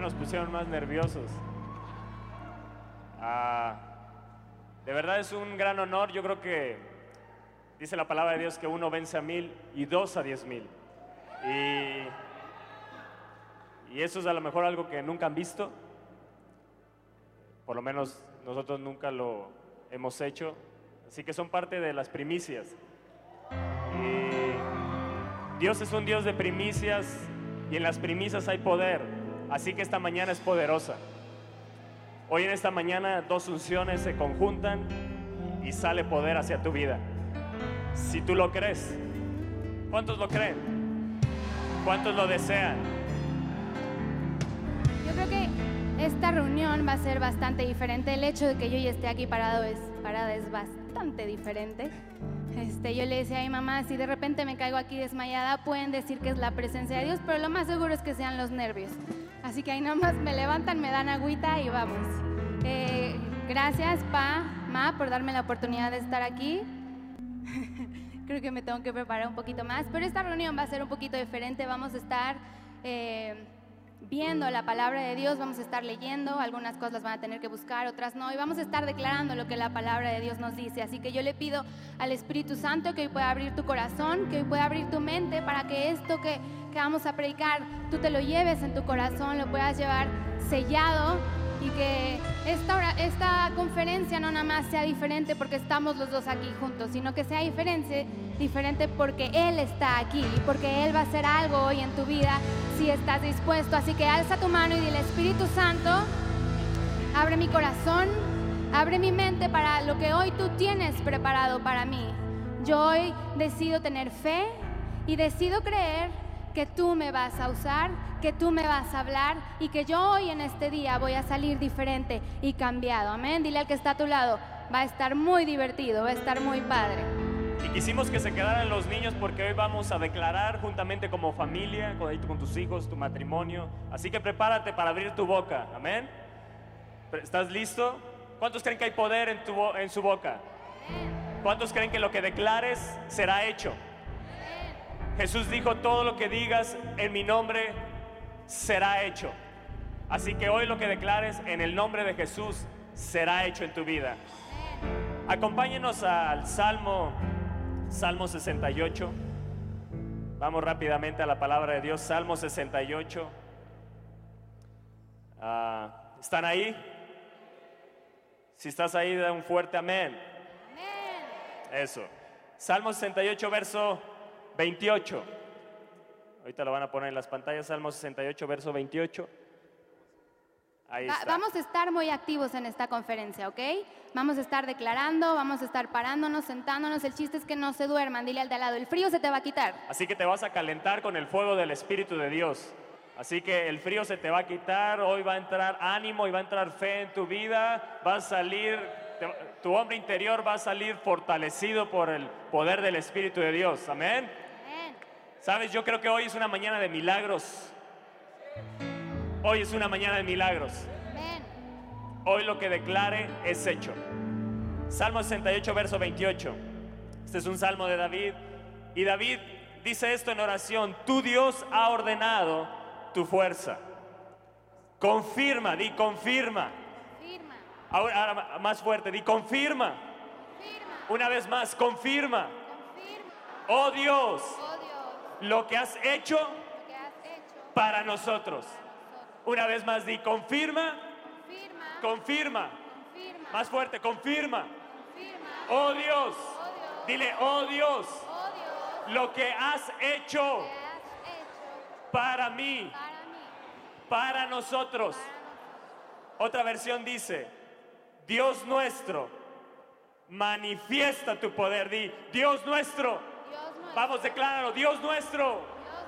Nos pusieron más nerviosos. Ah, de verdad es un gran honor. Yo creo que dice la palabra de Dios que uno vence a mil y dos a diez mil. Y, y eso es a lo mejor algo que nunca han visto. Por lo menos nosotros nunca lo hemos hecho. Así que son parte de las primicias. Y Dios es un Dios de primicias y en las primicias hay poder. Así que esta mañana es poderosa. Hoy en esta mañana dos unciones se conjuntan y sale poder hacia tu vida. Si tú lo crees, ¿cuántos lo creen? ¿Cuántos lo desean? Yo creo que esta reunión va a ser bastante diferente. El hecho de que yo ya esté aquí parado parada es bastante diferente. Este, yo le decía a mi mamá, si de repente me caigo aquí desmayada, pueden decir que es la presencia de Dios, pero lo más seguro es que sean los nervios. Así que ahí nomás me levantan, me dan agüita y vamos. Eh, gracias, Pa, Ma, por darme la oportunidad de estar aquí. Creo que me tengo que preparar un poquito más, pero esta reunión va a ser un poquito diferente. Vamos a estar eh, viendo la palabra de Dios, vamos a estar leyendo, algunas cosas las van a tener que buscar, otras no, y vamos a estar declarando lo que la palabra de Dios nos dice. Así que yo le pido al Espíritu Santo que hoy pueda abrir tu corazón, que hoy pueda abrir tu mente para que esto que, que vamos a predicar, tú te lo lleves en tu corazón, lo puedas llevar sellado y que esta, esta conferencia no nada más sea diferente porque estamos los dos aquí juntos, sino que sea diferente, diferente porque Él está aquí y porque Él va a hacer algo hoy en tu vida si estás dispuesto. Así que alza tu mano y dile, Espíritu Santo, abre mi corazón, abre mi mente para lo que hoy tú tienes preparado para mí. Yo hoy decido tener fe y decido creer que tú me vas a usar, que tú me vas a hablar y que yo hoy en este día voy a salir diferente y cambiado. Amén. Dile al que está a tu lado, va a estar muy divertido, va a estar muy padre. Y quisimos que se quedaran los niños porque hoy vamos a declarar juntamente como familia, con, tus hijos, tu matrimonio. Así que prepárate para abrir tu boca. Amén. ¿Estás listo? ¿Cuántos creen que hay poder en, tu, en su boca? ¿Cuántos creen que lo que declares será hecho? Jesús dijo, todo lo que digas en mi nombre será hecho. Así que hoy lo que declares en el nombre de Jesús será hecho en tu vida. Acompáñenos al Salmo, Salmo 68. Vamos rápidamente a la palabra de Dios, Salmo 68. Ah, ¿Están ahí? Si estás ahí, da un fuerte amén. Eso. Salmo 68, verso 28. Ahorita lo van a poner en las pantallas, Salmo 68, verso 28. Ahí Va- está. vamos a estar muy activos en esta conferencia, ¿ok? Vamos a estar declarando, vamos a estar parándonos, sentándonos. El chiste es que no se duerman. Dile al de al lado, el frío se te va a quitar. Así que te vas a calentar con el fuego del Espíritu de Dios. Así que el frío se te va a quitar, hoy va a entrar ánimo y va a entrar fe en tu vida, va a salir, te- tu hombre interior va a salir fortalecido por el poder del Espíritu de Dios. Amén. Sabes, yo creo que hoy es una mañana de milagros. Hoy es una mañana de milagros. Hoy lo que declare es hecho. Salmo 68, verso 28. Este es un salmo de David. Y David dice esto en oración. Tu Dios ha ordenado tu fuerza. Confirma, di confirma. Firma, Ahora, ahora más fuerte, di confirma. firma, Una vez más, confirma. confirma. Oh Dios, Oh Dios, lo que has hecho lo que has hecho para nosotros. para nosotros. Una vez más, di confirma, Confirma, confirma. confirma, Más fuerte, confirma. confirma. Oh Dios. Oh Dios, Dile, oh Dios, oh Dios, lo que has hecho que has hecho para mí, para mí, para nosotros. para nosotros. Otra versión dice, Dios nuestro, manifiesta tu poder. Di, Dios nuestro. Vamos, decláralo, Dios nuestro, Dios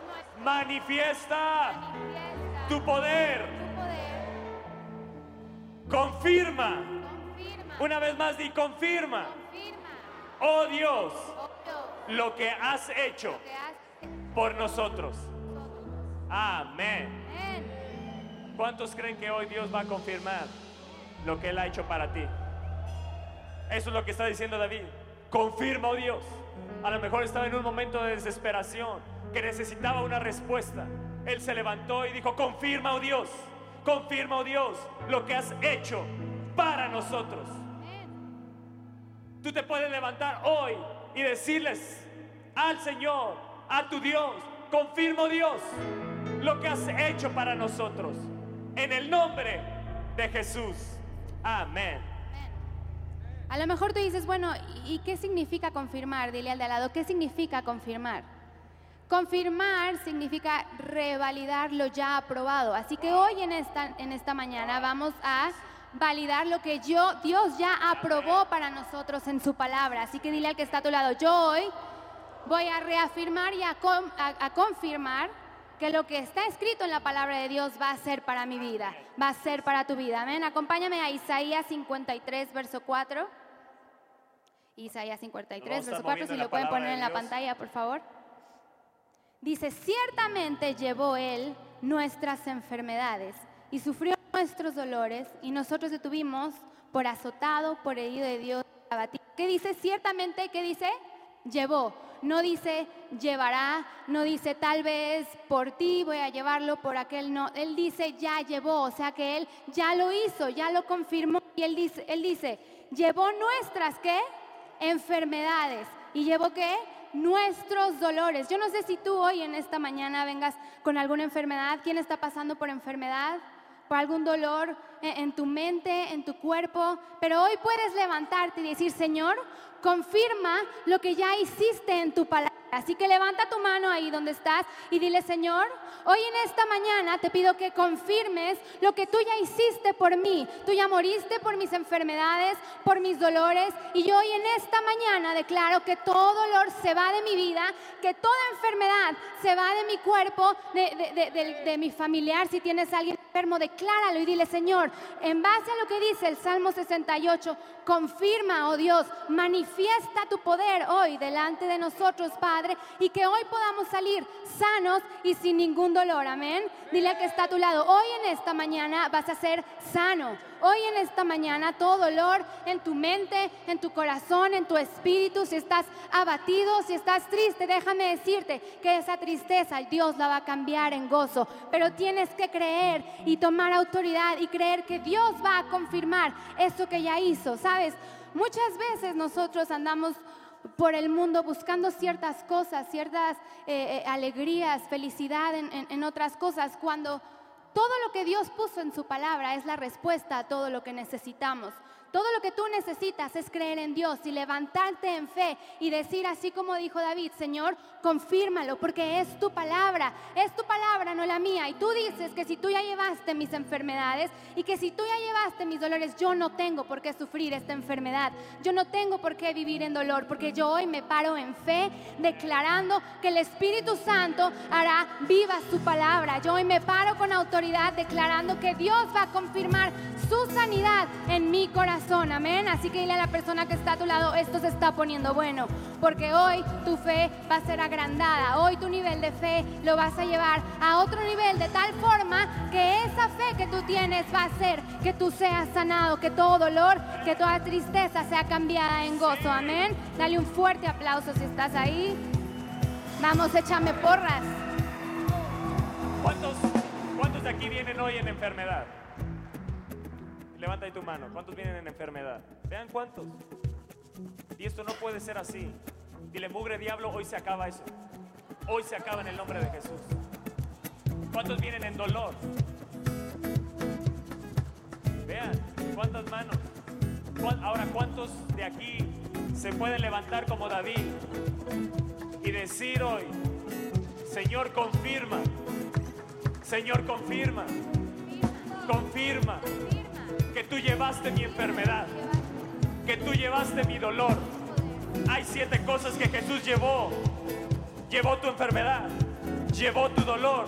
nuestro, manifiesta manifiesta tu poder. tu poder. Confirma. Confirma, Una vez más, di, confirma. confirma. Oh Dios, Oh Dios, lo que has hecho que has hecho por nosotros. por nosotros. Amén. Amén. ¿Cuántos creen que hoy Dios va a confirmar lo que Él ha hecho para ti? Eso es lo que está diciendo David. Confirma, oh Dios. A lo mejor estaba en un momento de desesperación, que necesitaba una respuesta. Él se levantó y dijo, confirma, oh Dios, Confirma, oh Dios, lo que has hecho para nosotros. Tú te puedes levantar hoy y decirles al Señor, a tu Dios, confirmo Dios lo que has hecho para nosotros. En el nombre de Jesús. Amén. A lo mejor tú dices, bueno, ¿y qué significa confirmar? Dile al de al lado, ¿qué significa confirmar? Confirmar significa revalidar lo ya aprobado. Así que hoy en esta, en esta mañana vamos a validar lo que yo, Dios ya aprobó para nosotros en su palabra. Así que dile al que está a tu lado, yo hoy voy a reafirmar y a, a confirmar que lo que está escrito en la palabra de Dios va a ser para mi vida, va a ser para tu vida. Amén. Acompáñame a Isaías 53, verso 4. Isaías 53, verso 4, si lo pueden poner en la pantalla, por favor. Dice, ciertamente llevó Él nuestras enfermedades y sufrió nuestros dolores y nosotros detuvimos por azotado, por herido de Dios, abatido. ¿Qué dice? Ciertamente, ¿qué dice? Llevó. No dice llevará, no dice tal vez por ti voy a llevarlo, por aquel no. Él dice ya llevó, o sea que Él ya lo hizo, ya lo confirmó. Y Él dice, él dice llevó nuestras, ¿qué? Enfermedades. ¿Y llevó qué? nuestros dolores. Yo no sé si tú hoy en esta mañana vengas con alguna enfermedad. ¿Quién está pasando por enfermedad? ¿Por algún dolor en, tu mente, en tu cuerpo? Pero hoy puedes levantarte y decir, Señor, confirma lo que ya hiciste en tu palabra. Así que levanta tu mano ahí donde estás y dile, Señor, hoy en esta mañana te pido que confirmes lo que tú ya hiciste por mí. Tú ya moriste por mis enfermedades, por mis dolores. Y yo hoy en esta mañana declaro que todo dolor se va de mi vida, que toda enfermedad se va de mi cuerpo, de, de mi familiar. Si tienes alguien enfermo, decláralo y dile, Señor, en base a lo que dice el Salmo 68, confirma, oh Dios, manifiesta tu poder hoy delante de nosotros, Padre y que hoy podamos salir sanos y sin ningún dolor. Amén. Dile que está a tu lado. Hoy en esta mañana vas a ser sano. Hoy en esta mañana todo dolor en tu mente, en tu corazón, en tu espíritu, si estás abatido, si estás triste, déjame decirte que esa tristeza Dios la va a cambiar en gozo. Pero tienes que creer y tomar autoridad y creer que Dios va a confirmar eso que ya hizo. ¿Sabes? Muchas veces nosotros andamos por el mundo buscando ciertas cosas, ciertas eh, eh, alegrías, felicidad en, en otras cosas, cuando todo lo que Dios puso en su palabra es la respuesta a todo lo que necesitamos. Todo lo que tú necesitas es creer en Dios y levantarte en fe y decir así como dijo David, Señor, confírmalo porque es tu palabra, es tu palabra, no la mía. Y tú dices que si tú ya llevaste mis enfermedades y que si tú ya llevaste mis dolores, yo no tengo por qué sufrir esta enfermedad. Yo no tengo por qué vivir en dolor porque yo hoy me paro en fe declarando que el Espíritu Santo hará viva su palabra. Yo hoy me paro con autoridad declarando que Dios va a confirmar su sanidad en mi corazón amén. Así que dile a la persona que está a tu lado, esto se está poniendo bueno, porque hoy tu fe va a ser agrandada, hoy tu nivel de fe lo vas a llevar a otro nivel de tal forma que esa fe que tú tienes va a hacer que tú seas sanado, que todo dolor, que toda tristeza sea cambiada en gozo, amén. Dale un fuerte aplauso si estás ahí. Vamos, échame porras. ¿Cuántos, cuántos de aquí vienen hoy en enfermedad? Levanta ahí tu mano. ¿Cuántos vienen en enfermedad? Vean cuántos. Y esto no puede ser así. Dile, mugre diablo, hoy se acaba eso. Hoy se acaba en el nombre de Jesús. ¿Cuántos vienen en dolor? Vean, ¿cuántas manos? Ahora, ¿cuántos de aquí se pueden levantar como David y decir hoy, Señor, confirma, Señor, confirma, confirma que tú llevaste mi enfermedad, que tú llevaste mi dolor. Hay siete cosas que Jesús llevó. Llevó tu enfermedad, llevó tu dolor,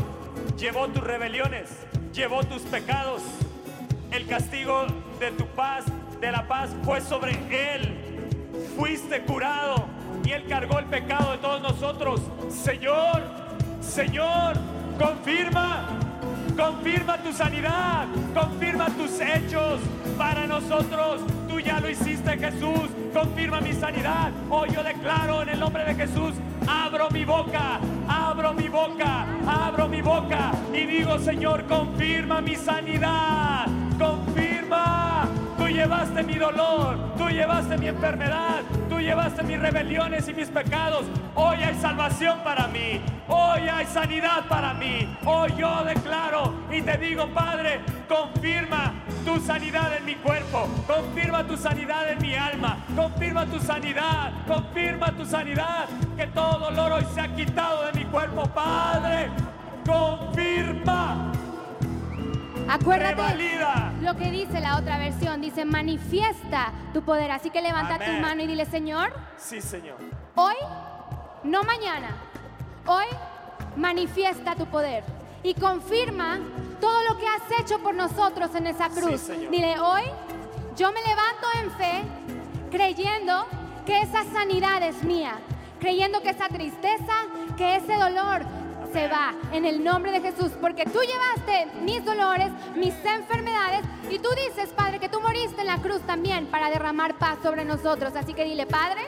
llevó tus rebeliones, llevó tus pecados. El castigo de tu paz, de la paz, fue sobre Él. Fuiste curado y Él cargó el pecado de todos nosotros. Señor, Señor, confirma Confirma tu sanidad, confirma tus hechos para nosotros. Tú ya lo hiciste, Jesús. Confirma mi sanidad. Hoy yo declaro en el nombre de Jesús abro mi boca, abro mi boca, abro mi boca y digo, Señor, confirma mi sanidad, confirma. Llevaste mi dolor, tú llevaste mi enfermedad, tú llevaste mis rebeliones y mis pecados. Hoy hay salvación para mí, hoy hay sanidad para mí. Hoy yo declaro y te digo, Padre, confirma tu sanidad en mi cuerpo, confirma tu sanidad en mi alma, confirma tu sanidad, confirma tu sanidad, que todo dolor hoy se ha quitado de mi cuerpo, Padre, confirma. Acuérdate Revalida. lo que dice la otra versión, dice manifiesta tu poder. Así que levanta tu mano y dile, Señor, Sí, Señor. hoy, no mañana, hoy manifiesta tu poder y confirma todo lo que has hecho por nosotros en esa cruz. Señor. Dile, hoy yo me levanto en fe creyendo que esa sanidad es mía, creyendo que esa tristeza, que ese dolor se va en el nombre de Jesús, porque tú llevaste mis dolores, mis enfermedades y tú dices, Padre, que tú moriste en la cruz también para derramar paz sobre nosotros. Así que dile, Padre,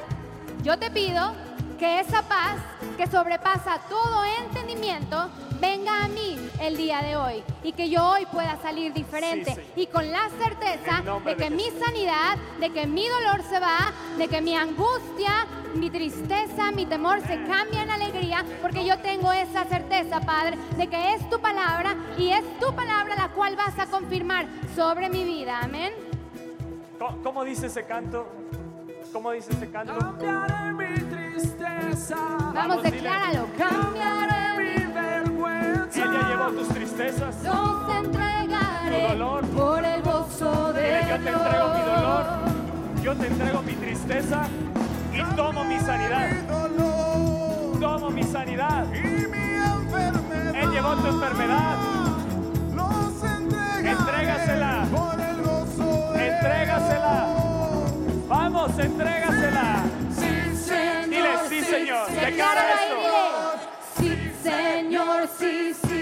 yo te pido que esa paz que sobrepasa todo entendimiento venga a mí el día de hoy y que yo hoy pueda salir diferente Sí, y con la certeza de que de mi sanidad, de que mi dolor se va, de que mi angustia, mi tristeza, mi temor se cambia en alegría, porque yo tengo esa certeza, Padre, de que es tu palabra y es tu palabra la cual vas a confirmar sobre mi vida. Amén. ¿Cómo, cómo dice ese canto? ¿Cómo dice ese canto? Cambiaré mi tristeza. Vamos, decláralo. Cambiaré mi vergüenza. Él ya llevó tus tristezas. Los entregaré Tu dolor. por el gozo de Dile, yo te entrego mi dolor, yo te entrego mi tristeza y tomo mi sanidad. dolor Tomo mi sanidad. y mi enfermedad. Él llevó tu enfermedad. Los entregaré Entrégasela. por el gozo de Entrégasela. Vamos, entrégasela. Declara esto. Sí, Señor, sí, sí,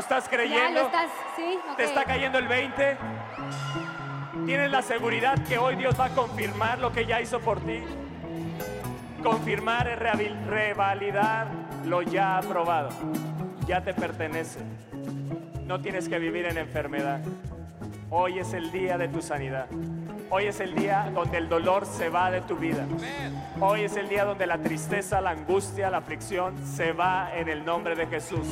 ¿Lo estás ¿Ya creyendo? lo estás? Sí, ¿Te está cayendo el 20? ¿Tienes la seguridad que hoy Dios va a confirmar lo que ya hizo por ti? Confirmar es revalidar lo ya aprobado. Ya te pertenece. No tienes que vivir en enfermedad. Hoy es el día de tu sanidad. Hoy es el día donde el dolor se va de tu vida. Hoy es el día donde la tristeza, la angustia, la aflicción se va en el nombre de Jesús.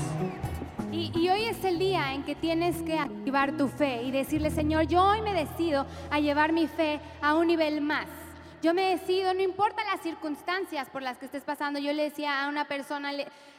Y, hoy es el día en que tienes que activar tu fe y decirle, Señor, yo hoy me decido a llevar mi fe a un nivel más. Yo me decido, no importa las circunstancias por las que estés pasando. Yo le decía a una persona,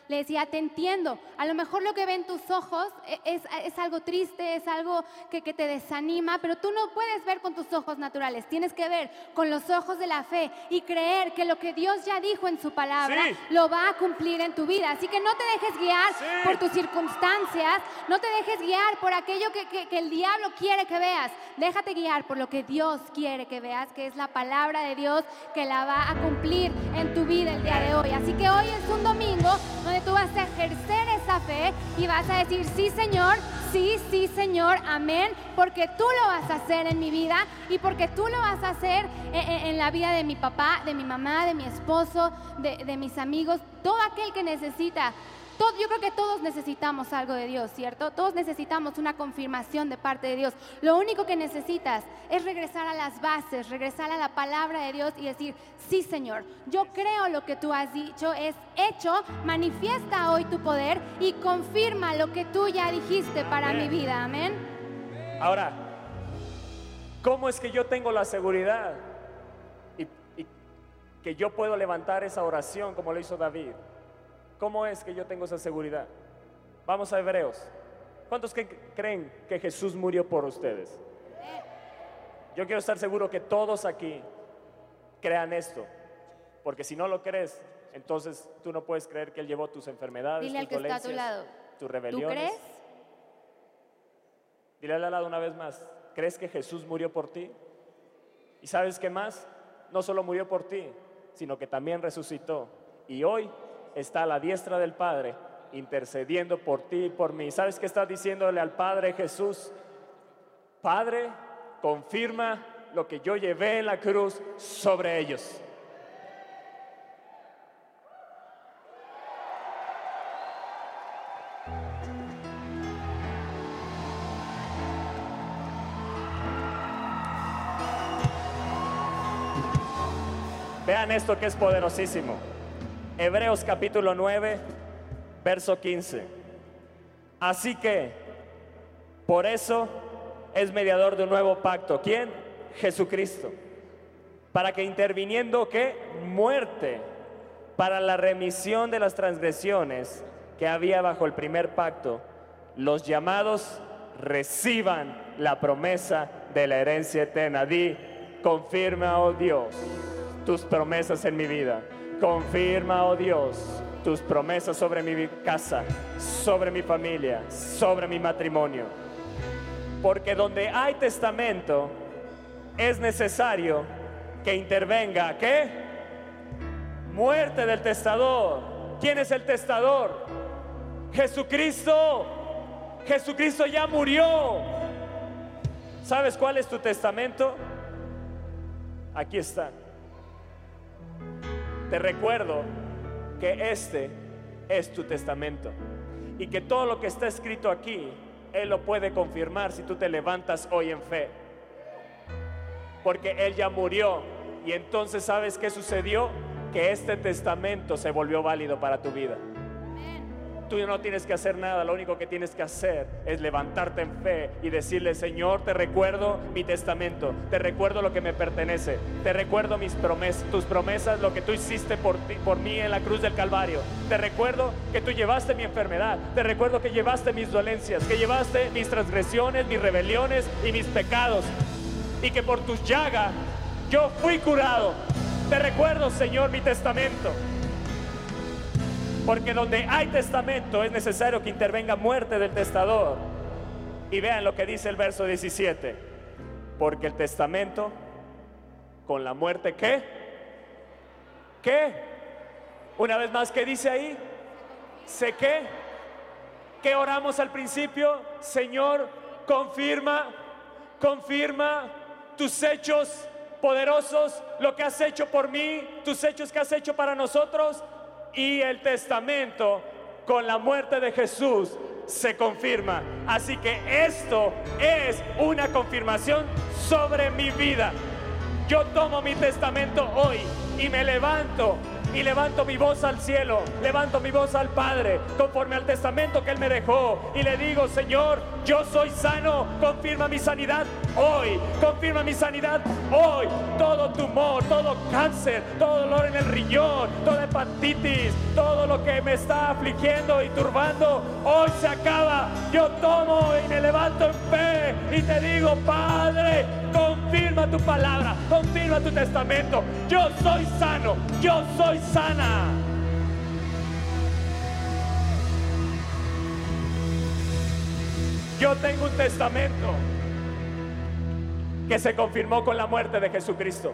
le, decía, te entiendo. A lo mejor lo que ven tus ojos e- es, es algo triste, es algo que, que te desanima, pero tú no puedes ver con tus ojos naturales. Tienes que ver con los ojos de la fe y creer que lo que Dios ya dijo en su palabra Sí. lo va a cumplir en tu vida. Así que no te dejes guiar Sí. por tus circunstancias, no te dejes guiar por aquello que, que- que el diablo quiere que veas. Déjate guiar por lo que Dios quiere que veas, que es la palabra de Dios que la va a cumplir en tu vida el día de hoy. Así que hoy es un domingo donde tú vas a ejercer esa fe y vas a decir, sí Señor, sí, sí Señor, amén, porque tú lo vas a hacer en mi vida y porque tú lo vas a hacer en, en- en la vida de mi papá, de mi mamá, de mi esposo, de, de mis amigos, todo aquel que necesita. Todo- yo creo que todos necesitamos algo de Dios, ¿cierto? Todos necesitamos una confirmación de parte de Dios. Lo único que necesitas es regresar a las bases, regresar a la palabra de Dios y decir, sí Señor, yo creo lo que tú has dicho, es hecho, manifiesta hoy tu poder y confirma lo que tú ya dijiste para mi vida, amén. Ahora, ¿cómo es que yo tengo la seguridad y, y que yo puedo levantar esa oración como lo hizo David? ¿Cómo es que yo tengo esa seguridad? Vamos a Hebreos. ¿Cuántos que creen que Jesús murió por ustedes? Yo quiero estar seguro que todos aquí crean esto, porque si no lo crees, entonces tú no puedes creer que Él llevó tus enfermedades, Dile tus a tu dolencias, lado. tus ¿Tú rebeliones. crees? Dile al lado una vez más, ¿crees que Jesús murió por ti? ¿Y sabes qué más? No solo murió por ti, sino que también resucitó. Y hoy está a la diestra del Padre, intercediendo por ti y por mí. ¿Sabes qué está diciéndole al Padre Jesús? Padre, confirma lo que yo llevé en la cruz sobre ellos. Vean esto que es poderosísimo. Hebreos capítulo 9, verso 15. Así que, por eso es mediador de un nuevo pacto. ¿Quién? Jesucristo. Para que interviniendo, ¿qué? Muerte. Para la remisión de las transgresiones que había bajo el primer pacto, los llamados reciban la promesa de la herencia eterna. Di, confirma, oh Dios, tus promesas en mi vida. Confirma, oh Dios, tus promesas sobre mi casa, sobre mi familia, sobre mi matrimonio. Porque donde hay testamento, es necesario que intervenga, ¿qué? Muerte del testador. ¿Quién es el testador? Jesucristo. Jesucristo ya murió. ¿Sabes cuál es tu testamento? Aquí está. Te recuerdo que este es tu testamento y que todo lo que está escrito aquí, Él lo puede confirmar si tú te levantas hoy en fe. Porque Él ya murió y entonces ¿sabes qué sucedió? Que este testamento se volvió válido para tu vida. Tú no tienes que hacer nada, lo único que tienes que hacer es levantarte en fe y decirle, Señor, te recuerdo mi testamento, te recuerdo lo que me pertenece, te recuerdo mis promesas, tus promesas, lo que tú hiciste por, ti, por mí en la cruz del Calvario. Te recuerdo que tú llevaste mi enfermedad, te recuerdo que llevaste mis dolencias, que llevaste mis transgresiones, mis rebeliones y mis pecados, y que por tus llagas yo fui curado. Te recuerdo, Señor, mi testamento. Porque donde hay testamento es necesario que intervenga muerte del testador. Y vean lo que dice el verso 17. Porque el testamento con la muerte, ¿qué? ¿Qué? Una vez más, ¿qué dice ahí? ¿Sé qué? ¿Qué oramos al principio? Señor, confirma, confirma tus hechos poderosos, lo que has hecho por mí, tus hechos que has hecho para nosotros y el testamento con la muerte de Jesús se confirma. Así que esto es una confirmación sobre mi vida. Yo tomo mi testamento hoy y me levanto y levanto mi voz al cielo, levanto mi voz al Padre conforme al testamento que Él me dejó y le digo, Señor, yo soy sano, confirma mi sanidad hoy, confirma mi sanidad hoy, todo tumor, todo cáncer, todo dolor en el riñón, toda hepatitis, todo lo que me está afligiendo y turbando, hoy se acaba, yo tomo y me levanto en fe y te digo, Padre, confirma tu palabra, confirma tu testamento, yo soy sano, yo soy sana. Yo tengo un testamento que se confirmó con la muerte de Jesucristo.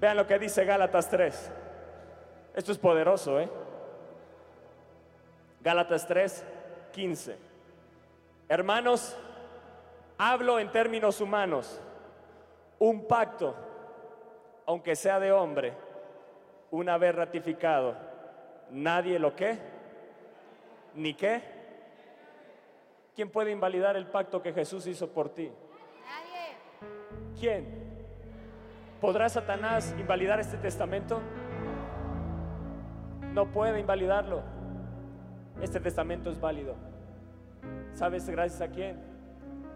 Vean lo que dice Gálatas 3. Esto es poderoso, ¿eh? Gálatas 3, 15. Hermanos, hablo en términos humanos. Un pacto, aunque sea de hombre, una vez ratificado, nadie lo que, ni qué. ¿Quién puede invalidar el pacto que Jesús hizo por ti? Nadie. ¿Quién? ¿Podrá Satanás invalidar este testamento? No puede invalidarlo. Este testamento es válido. ¿Sabes gracias a quién?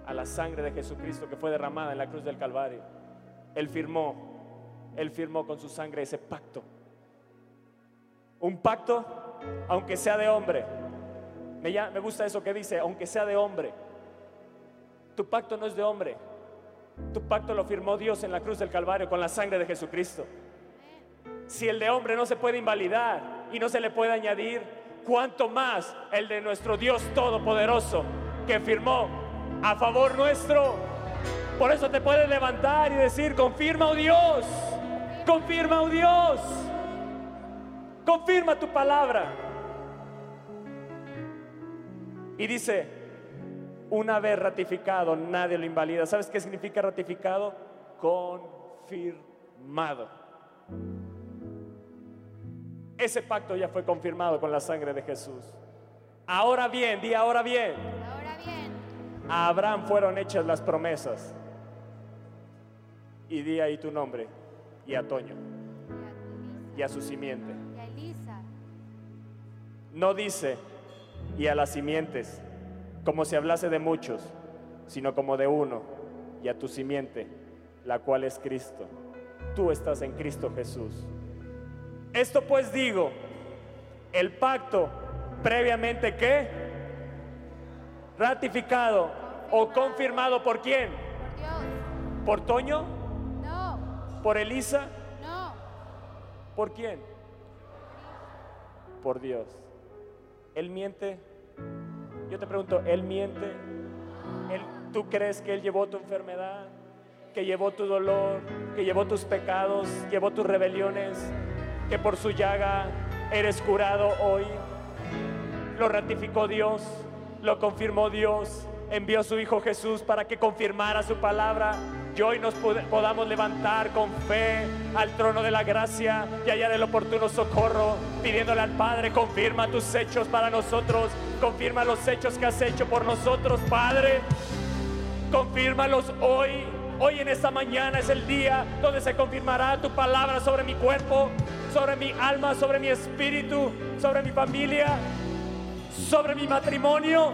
A la sangre de Jesucristo que fue derramada en la cruz del Calvario. Él firmó, él firmó con su sangre ese pacto. Un pacto, aunque sea de hombre. Me, ya- me gusta eso que dice, aunque sea de hombre. Tu pacto no es de hombre. Tu pacto lo firmó Dios en la cruz del Calvario con la sangre de Jesucristo. Si el de hombre no se puede invalidar y no se le puede añadir, cuánto más el de nuestro Dios Todopoderoso que firmó a favor nuestro. Por eso te puedes levantar y decir, confirma, oh Dios, confirma, oh Dios, confirma tu palabra. Y dice, una vez ratificado, nadie lo invalida. ¿Sabes qué significa ratificado? Confirmado. Ese pacto ya fue confirmado con la sangre de Jesús. Ahora bien, di ahora bien, Ahora bien, a Abraham fueron hechas las promesas. Y di ahí tu nombre, y a Toño, y a su simiente. No dice, y a las simientes, como si hablase de muchos, sino como de uno, y a tu simiente, la cual es Cristo. Tú estás en Cristo Jesús. Esto pues digo, el pacto previamente que ratificado o confirmado por quién? por Dios. ¿Por Toño? ¿Por Elisa? no, ¿Por quién? Por Dios. ¿Él miente? Yo te pregunto, ¿Él miente? ¿Él, ¿Tú crees que Él llevó tu enfermedad? ¿Que llevó tu dolor? ¿Que llevó tus pecados? ¿Llevó tus rebeliones? ¿Que por su llaga eres curado hoy? Lo ratificó Dios, lo confirmó Dios, envió a su Hijo Jesús para que confirmara su palabra. Y hoy nos pod- podamos levantar con fe al trono de la gracia y hallar el oportuno socorro, pidiéndole al Padre, confirma tus hechos para nosotros, confirma los hechos que has hecho por nosotros, Padre. Confírmalos hoy. Hoy en esta mañana es el día donde se confirmará tu palabra sobre mi cuerpo, sobre mi alma, sobre mi espíritu, sobre mi familia, sobre mi matrimonio.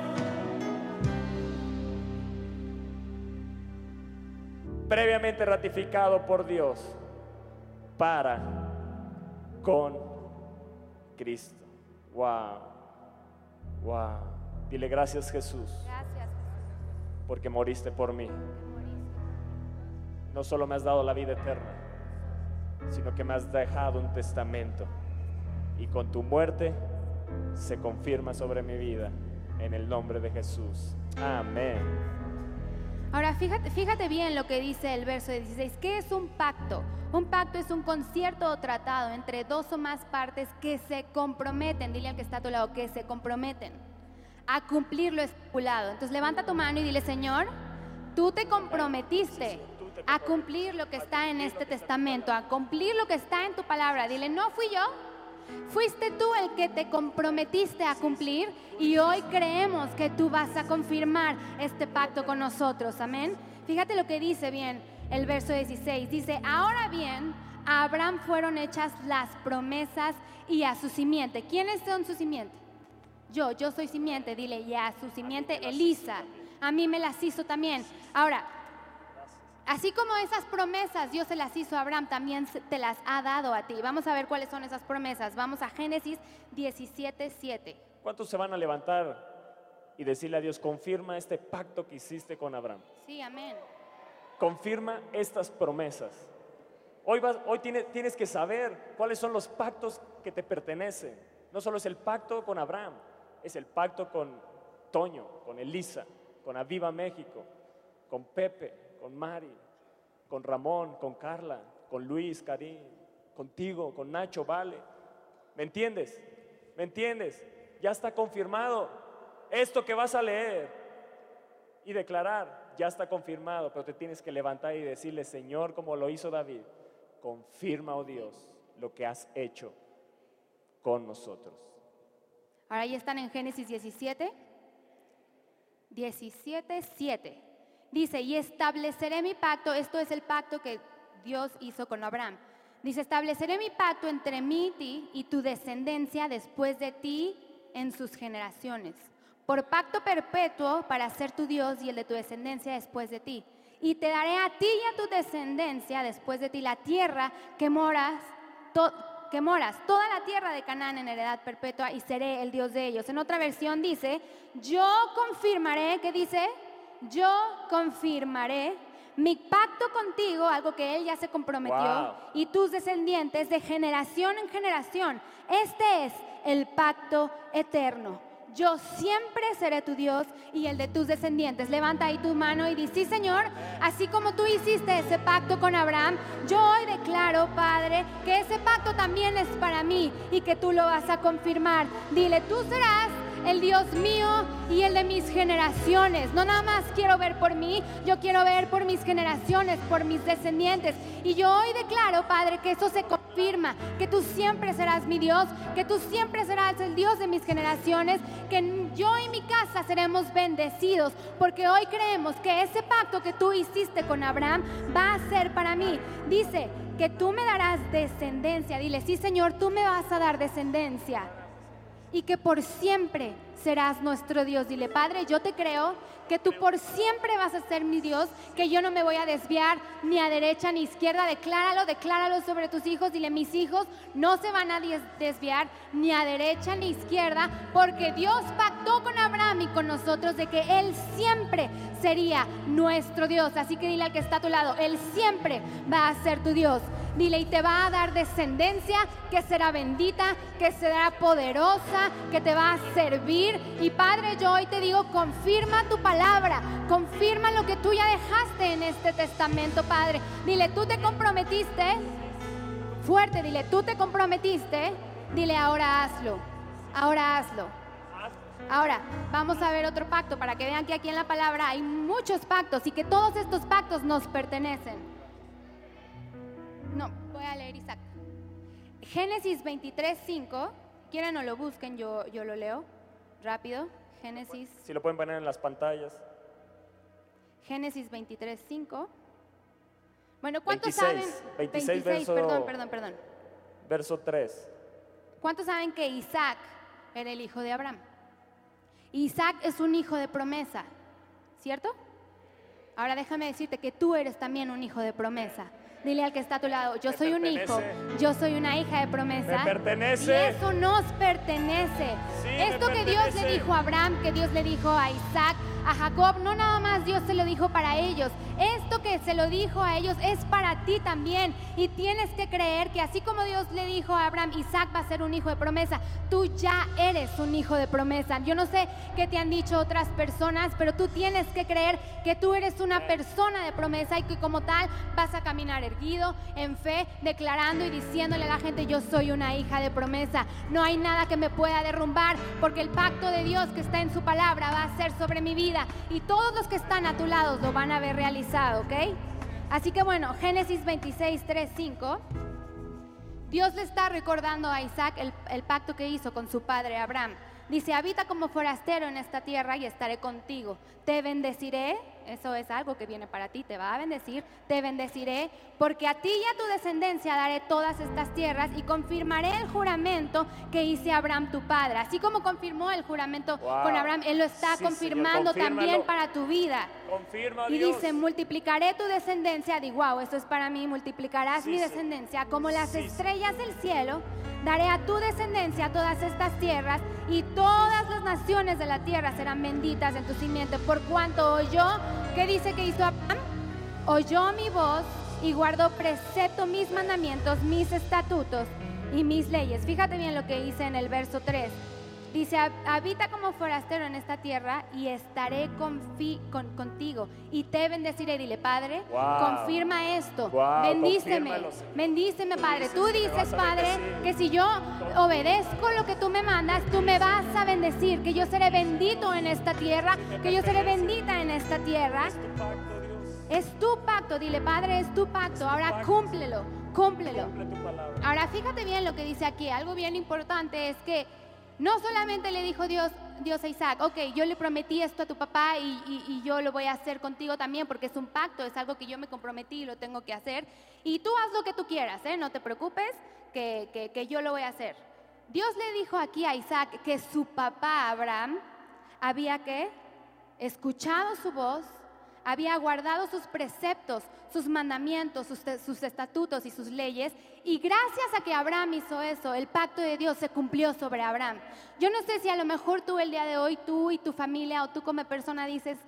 Previamente ratificado por Dios para con Cristo. Wow. Wow. Dile gracias Jesús gracias porque moriste por mí. No solo me has dado la vida eterna, sino que me has dejado un testamento. Y con tu muerte se confirma sobre mi vida en el nombre de Jesús. Amén. Ahora, fíjate, fíjate bien lo que dice el verso 16. ¿Qué es un pacto? Un pacto es un concierto o tratado entre dos o más partes que se comprometen, dile al que está a tu lado, que se comprometen a cumplir lo estipulado. Entonces levanta tu mano y dile, Señor, tú te comprometiste a cumplir lo que está en este testamento, a cumplir lo que está en tu palabra. Dile, no fui yo, Fuiste tú el que te comprometiste a cumplir y hoy creemos que tú vas a confirmar este pacto con nosotros. Amén. Fíjate lo que dice bien el verso 16. Dice, ahora bien, a Abraham fueron hechas las promesas y a su simiente. ¿Quiénes son su simiente? Yo, yo soy simiente, dile, y a su simiente Elisa. A mí me las hizo también. Ahora, Así como esas promesas Dios se las hizo a Abraham, también te las ha dado a ti. Vamos a ver cuáles son esas promesas. Vamos a Génesis 17, 7. ¿Cuántos se van a levantar y decirle a Dios, confirma este pacto que hiciste con Abraham? Sí, amén. Confirma estas promesas. Hoy, vas- hoy tiene- tienes que saber cuáles son los pactos que te pertenecen. No solo es el pacto con Abraham, es el pacto con Toño, con Elisa, con Aviva México, con Pepe, con Mari, con Ramón, con Carla, con Luis, Karim, contigo, con Nacho, Vale. ¿Me entiendes? ¿Me entiendes? Ya está confirmado. Esto que vas a leer y declarar ya está confirmado, pero te tienes que levantar y decirle, Señor, como lo hizo David, confirma, oh Dios, lo que has hecho con nosotros. Ahora ya están en Génesis 17. 17, 7. Dice, y estableceré mi pacto, esto es el pacto que Dios hizo con Abraham. Dice, estableceré mi pacto entre mí ti, y tu descendencia después de ti en sus generaciones, por pacto perpetuo para ser tu Dios y el de tu descendencia después de ti. Y te daré a ti y a tu descendencia después de ti la tierra que moras, que moras, toda la tierra de Canaán en heredad perpetua y seré el Dios de ellos. En otra versión dice, yo confirmaré, ¿qué dice? Yo confirmaré mi pacto contigo, algo que él ya se comprometió, Wow. y tus descendientes de generación en generación. Este es el pacto eterno. Yo siempre seré tu Dios y el de tus descendientes. Levanta ahí tu mano y di, sí Señor, así como tú hiciste ese pacto con Abraham, yo hoy declaro, Padre, que ese pacto también es para mí y que tú lo vas a confirmar. Dile, tú serás el Dios mío y el de mis generaciones. No nada más quiero ver por mí, yo quiero ver por mis generaciones, por mis descendientes. Y yo hoy declaro, Padre, que eso se confirma, que tú siempre serás mi Dios, que tú siempre serás el Dios de mis generaciones, que yo y mi casa seremos bendecidos, porque hoy creemos que ese pacto que tú hiciste con Abraham va a ser para mí. Dice que tú me darás descendencia. Dile, sí Señor, tú me vas a dar descendencia y que por siempre serás nuestro Dios. Dile, Padre, yo te creo que tú por siempre vas a ser mi Dios, que yo no me voy a desviar ni a derecha ni a izquierda. Decláralo, decláralo sobre tus hijos. Dile, mis hijos no se van a des- desviar ni a derecha ni a izquierda, porque Dios pactó con Abraham y con nosotros de que Él siempre sería nuestro Dios. Así que dile al que está a tu lado, Él siempre va a ser tu Dios. Dile, y te va a dar descendencia que será bendita, que será poderosa, que te va a servir. Y Padre, yo hoy te digo, confirma tu palabra, confirma lo que tú ya dejaste en este testamento, Padre. Dile, tú te comprometiste, fuerte, dile, tú te comprometiste, dile, ahora hazlo, ahora hazlo. Ahora, vamos a ver otro pacto para que vean que aquí en la palabra hay muchos pactos y que todos estos pactos nos pertenecen. No, voy a leer Isaac. Génesis 23, 5. Quieren o lo busquen, yo, yo lo leo rápido. Génesis, Si lo pueden poner en las pantallas. Génesis 23, 5. Bueno, ¿cuántos 26, saben? 26 verso- perdón, perdón, perdón. Verso 3. ¿Cuántos saben que Isaac era el hijo de Abraham? Isaac es un hijo de promesa, ¿cierto? Ahora déjame decirte que tú eres también un hijo de promesa. Dile al que está a tu lado, yo Me soy un hijo, yo soy una hija de promesa. Me pertenece. Y eso nos pertenece. Sí, Esto que Dios le dijo a Abraham, que Dios le dijo a Isaac, a Jacob, no nada más Dios se lo dijo para ellos. Esto que se lo dijo a ellos es para ti también. Y tienes que creer que así como Dios le dijo a Abraham, Isaac va a ser un hijo de promesa, tú ya eres un hijo de promesa. Yo no sé qué te han dicho otras personas, pero tú tienes que creer que tú eres una persona de promesa y que como tal vas a caminar erguido, en fe, declarando y diciéndole a la gente, yo soy una hija de promesa. No hay nada que me pueda derrumbar porque el pacto de Dios que está en su palabra va a ser sobre mi vida y todos los que están a tu lado lo van a ver realizado, ¿ok? Así que bueno, Génesis 26, 3, 5. Dios le está recordando a Isaac el, el pacto que hizo con su padre Abraham. Dice, habita como forastero en esta tierra y estaré contigo. Te bendeciré, eso es algo que viene para ti, te va a bendecir, te bendeciré, porque a ti y a tu descendencia daré todas estas tierras y confirmaré el juramento que hice a Abraham tu padre. Así como confirmó el juramento Wow. con Abraham, Él lo está Sí, confirmando también para tu vida. Confirma, Y Dios. dice, multiplicaré tu descendencia. Digo, wow, esto es para mí, multiplicarás Sí, mi descendencia como las sí. estrellas del cielo. Daré a tu descendencia todas estas tierras y todas las naciones de la tierra serán benditas en tu simiente. Por cuanto oyó, ¿qué dice que hizo Abraham? Oyó mi voz y guardó precepto mis mandamientos, mis estatutos y mis leyes. Fíjate bien lo que dice en el verso 3. Dice, "Hab- habita como forastero en esta tierra y estaré con- contigo y te bendeciré. Dile, Padre, Wow. confirma esto. Wow, Bendíceme, bendíceme, Padre. Tú dices me dices, Padre, que si yo obedezco lo que tú me mandas, tú me vas a bendecir, que yo seré bendito en esta tierra, que yo seré bendita en esta tierra. Es tu pacto, Dios. Es tu pacto, dile, Padre, es tu pacto. Ahora cúmplelo, cúmplelo. Ahora fíjate bien lo que dice aquí. Algo bien importante es que no solamente le dijo Dios, Dios a Isaac, ok, yo le prometí esto a tu papá y, y- yo lo voy a hacer contigo también porque es un pacto, es algo que yo me comprometí y lo tengo que hacer. Y tú haz lo que tú quieras, ¿eh? no te preocupes, que, que- que yo lo voy a hacer. Dios le dijo aquí a Isaac que su papá Abraham había que escuchado su voz, había guardado sus preceptos, sus mandamientos, sus, estatutos y sus leyes, y gracias a que Abraham hizo eso, el pacto de Dios se cumplió sobre Abraham. Yo no sé si a lo mejor tú el día de hoy, tú y tu familia o tú como persona dices,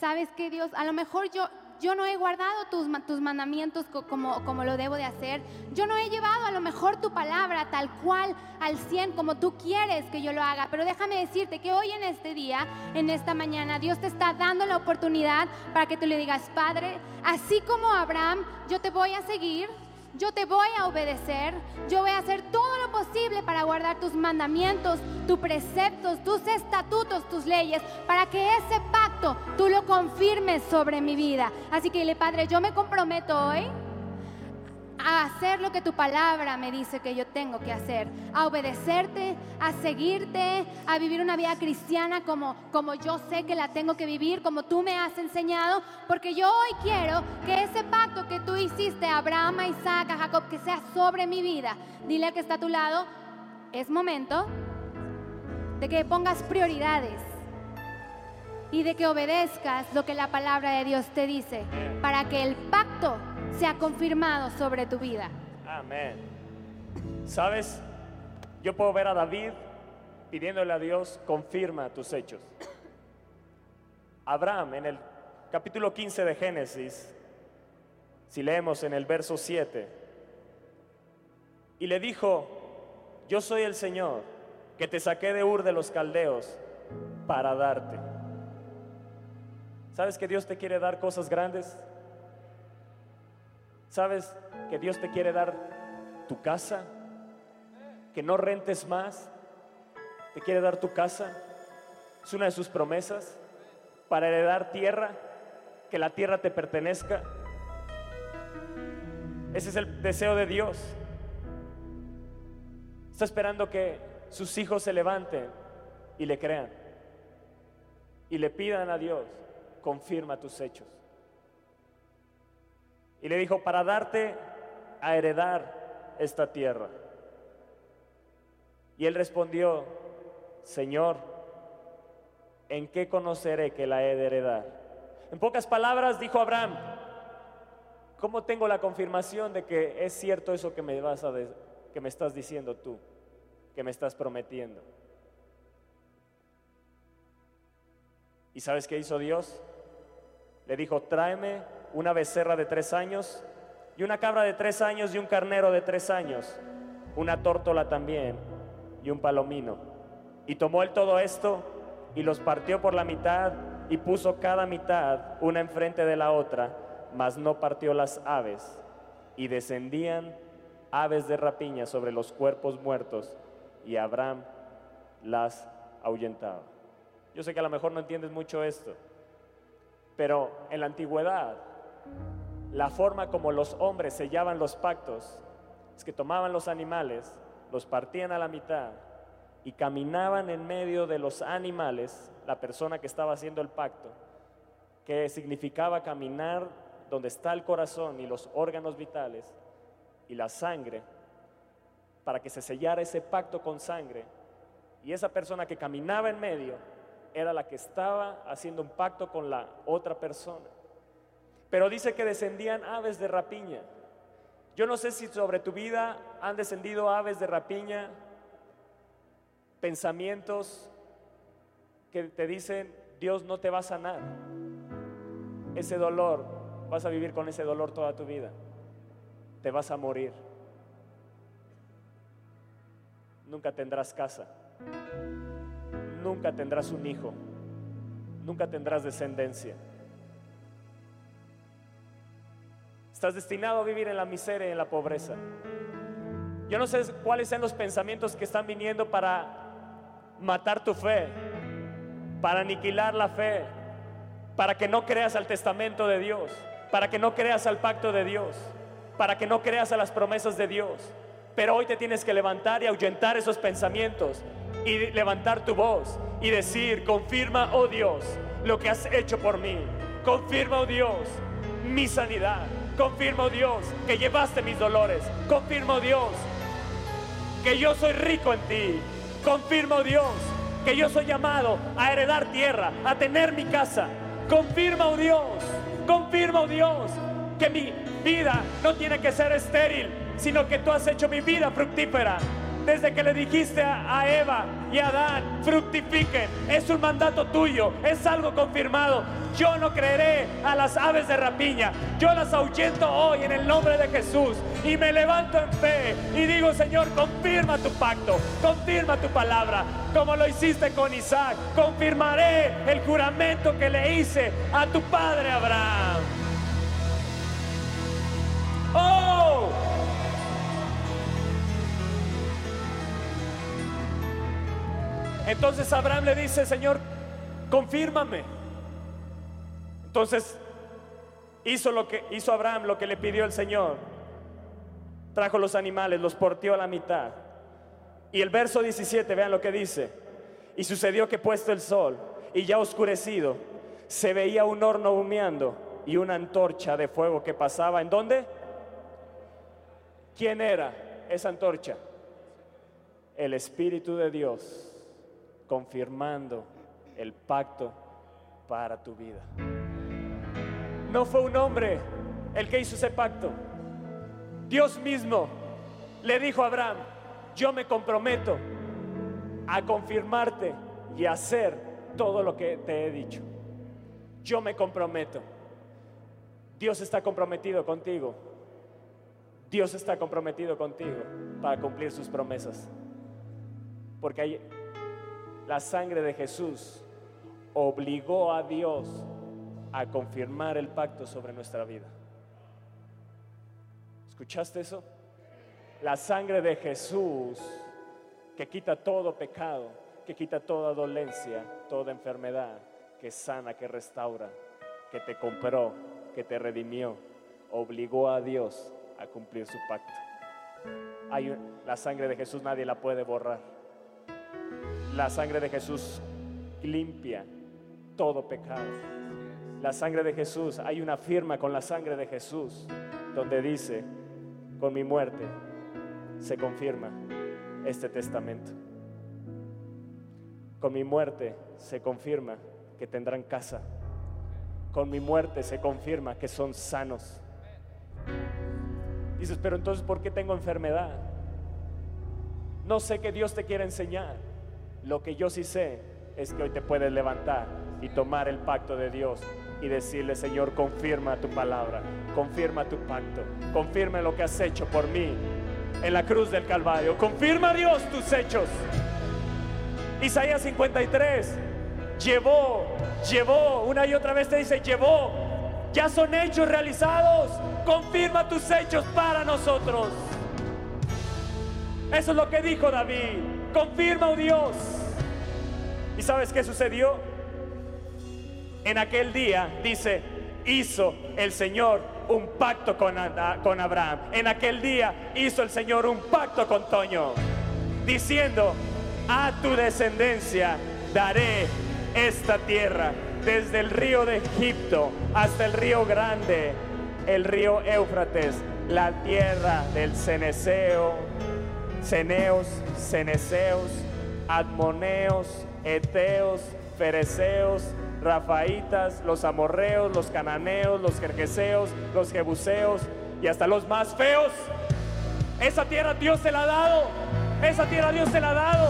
¿sabes qué Dios? A lo mejor yo, yo no he guardado tus, tus mandamientos co- como, como lo debo de hacer. Yo no he llevado a lo mejor tu palabra tal cual al 100 como tú quieres que yo lo haga. Pero déjame decirte que hoy en este día, en esta mañana, Dios te está dando la oportunidad para que tú le digas, Padre, así como Abraham, yo te voy a seguir. Yo te voy a obedecer, yo voy a hacer todo lo posible para guardar tus mandamientos, tus preceptos, tus estatutos, tus leyes, para que ese pacto tú lo confirmes sobre mi vida. Así que dile, Padre, yo me comprometo hoy a hacer lo que tu palabra me dice que yo tengo que hacer, a obedecerte, a seguirte, a vivir una vida cristiana como, como yo sé que la tengo que vivir, como tú me has enseñado, porque yo hoy quiero que ese pacto que tú hiciste Abraham, Isaac, a Jacob, que sea sobre mi vida. Dile al que está a tu lado, es momento de que pongas prioridades y de que obedezcas lo que la palabra de Dios te dice, para que el pacto sea confirmado sobre tu vida. Amén. ¿Sabes? Yo puedo ver a David pidiéndole a Dios, confirma tus hechos. Abraham, en el capítulo 15 de Génesis, si leemos en el verso 7, y le dijo, yo soy el Señor, que te saqué de Ur de los Caldeos para darte. ¿Sabes que Dios te quiere dar cosas grandes? ¿Sabes que Dios te quiere dar tu casa? Que no rentes más. Te quiere dar tu casa. Es una de sus promesas. Para heredar tierra. Que la tierra te pertenezca. Ese es el deseo de Dios. Está esperando que sus hijos se levanten y le crean. Y le pidan a Dios, confirma tus hechos. Y le dijo, para darte a heredar esta tierra. Y él respondió, Señor, ¿en qué conoceré que la he de heredar? En pocas palabras dijo Abraham, ¿cómo tengo la confirmación de que es cierto eso que me, vas a que me estás diciendo tú, que me estás prometiendo? ¿Y sabes qué hizo Dios? Le dijo, tráeme una becerra de tres años y una cabra de tres años y un carnero de tres años, una tórtola también y un palomino. Y tomó él todo esto y los partió por la mitad y puso cada mitad una enfrente de la otra, mas no partió las aves. Y descendían aves de rapiña sobre los cuerpos muertos y Abraham las ahuyentaba. Yo sé que a lo mejor no entiendes mucho esto, pero en la antigüedad, la forma como los hombres sellaban los pactos es que tomaban los animales, los partían a la mitad y caminaban en medio de los animales, la persona que estaba haciendo el pacto, que significaba caminar donde está el corazón y los órganos vitales y la sangre, para que se sellara ese pacto con sangre. Y esa persona que caminaba en medio era la que estaba haciendo un pacto con la otra persona. Pero dice que descendían aves de rapiña. Yo no sé si sobre tu vida han descendido aves de rapiña, pensamientos que te dicen, Dios no te va a sanar. Ese dolor, vas a vivir con ese dolor toda tu vida. Te vas a morir. Nunca tendrás casa. nunca tendrás un hijo, nunca tendrás descendencia. Estás destinado a vivir en la miseria y en la pobreza. Yo no sé cuáles sean los pensamientos que están viniendo para matar tu fe, para aniquilar la fe, para que no creas al testamento de Dios, para que no creas al pacto de Dios, para que no creas a las promesas de Dios. Pero hoy te tienes que levantar y ahuyentar esos pensamientos y levantar tu voz y decir, confirma, oh Dios, lo que has hecho por mí. Confirma, oh Dios, mi sanidad. Confirma, oh Dios, que llevaste mis dolores. Confirma, oh Dios, que yo soy rico en ti. Confirma, oh Dios, que yo soy llamado a heredar tierra, a tener mi casa. Confirma, oh Dios, confirma, oh Dios, que mi vida no tiene que ser estéril, sino que tú has hecho mi vida fructífera. Desde que le dijiste a, Eva y a Adán, fructifiquen, es un mandato tuyo, es algo confirmado. Yo no creeré a las aves de rapiña, yo las ahuyento hoy en el nombre de Jesús y me levanto en fe y digo, Señor, confirma tu pacto, confirma tu palabra, como lo hiciste con Isaac, confirmaré el juramento que le hice a tu padre Abraham. ¡Oh! Entonces Abraham le dice, Señor, confírmame. Entonces hizo lo que hizo Abraham lo que le pidió el Señor. Trajo los animales, los portió a la mitad. Y el verso 17, vean lo que dice. Y sucedió que puesto el sol y ya oscurecido, se veía un horno humeando y una antorcha de fuego que pasaba. ¿En dónde? ¿Quién era esa antorcha? El Espíritu de Dios confirmando el pacto para tu vida. No fue un hombre el que hizo ese pacto. Dios mismo le dijo a Abraham, yo me comprometo a confirmarte y a hacer todo lo que te he dicho. Yo me comprometo. Dios está comprometido contigo. Dios está comprometido contigo para cumplir sus promesas. Porque hay, la sangre de Jesús obligó a Dios a confirmar el pacto sobre nuestra vida. ¿Escuchaste eso? La sangre de Jesús que quita todo pecado, que quita toda dolencia, toda enfermedad, que sana, que restaura, que te compró, que te redimió, obligó a Dios a cumplir su pacto. Hay la sangre de Jesús nadie la puede borrar. La sangre de Jesús limpia todo pecado. La sangre de Jesús, hay una firma con la sangre de Jesús donde dice, con mi muerte se confirma este testamento. Con mi muerte se confirma que tendrán casa. Con mi muerte se confirma que son sanos. Dices, pero entonces, ¿por qué tengo enfermedad? No sé qué Dios te quiere enseñar. Lo que yo sí sé es que hoy te puedes levantar y tomar el pacto de Dios y decirle, Señor, confirma tu palabra, confirma tu pacto, confirma lo que has hecho por mí en la cruz del Calvario. Confirma Dios tus hechos. Isaías 53 llevó, llevó, una y otra vez te dice, llevó, ya son hechos realizados, confirma tus hechos para nosotros. Eso es lo que dijo David, confirma, oh Dios. ¿Y sabes qué sucedió? En aquel día, dice, hizo el Señor un pacto con, con Abraham. En aquel día hizo el Señor un pacto con Toño, diciendo, a tu descendencia daré esta tierra, desde el río de Egipto hasta el río grande, el río Éufrates, la tierra del Ceneseo, Ceneos, Ceneseos, Admoneos, Eteos, Fereceos, Rafaitas, los amorreos, los cananeos, los jerjeseos, los jebuseos y hasta los más feos. Esa tierra Dios te la ha dado. Esa tierra Dios te la ha dado.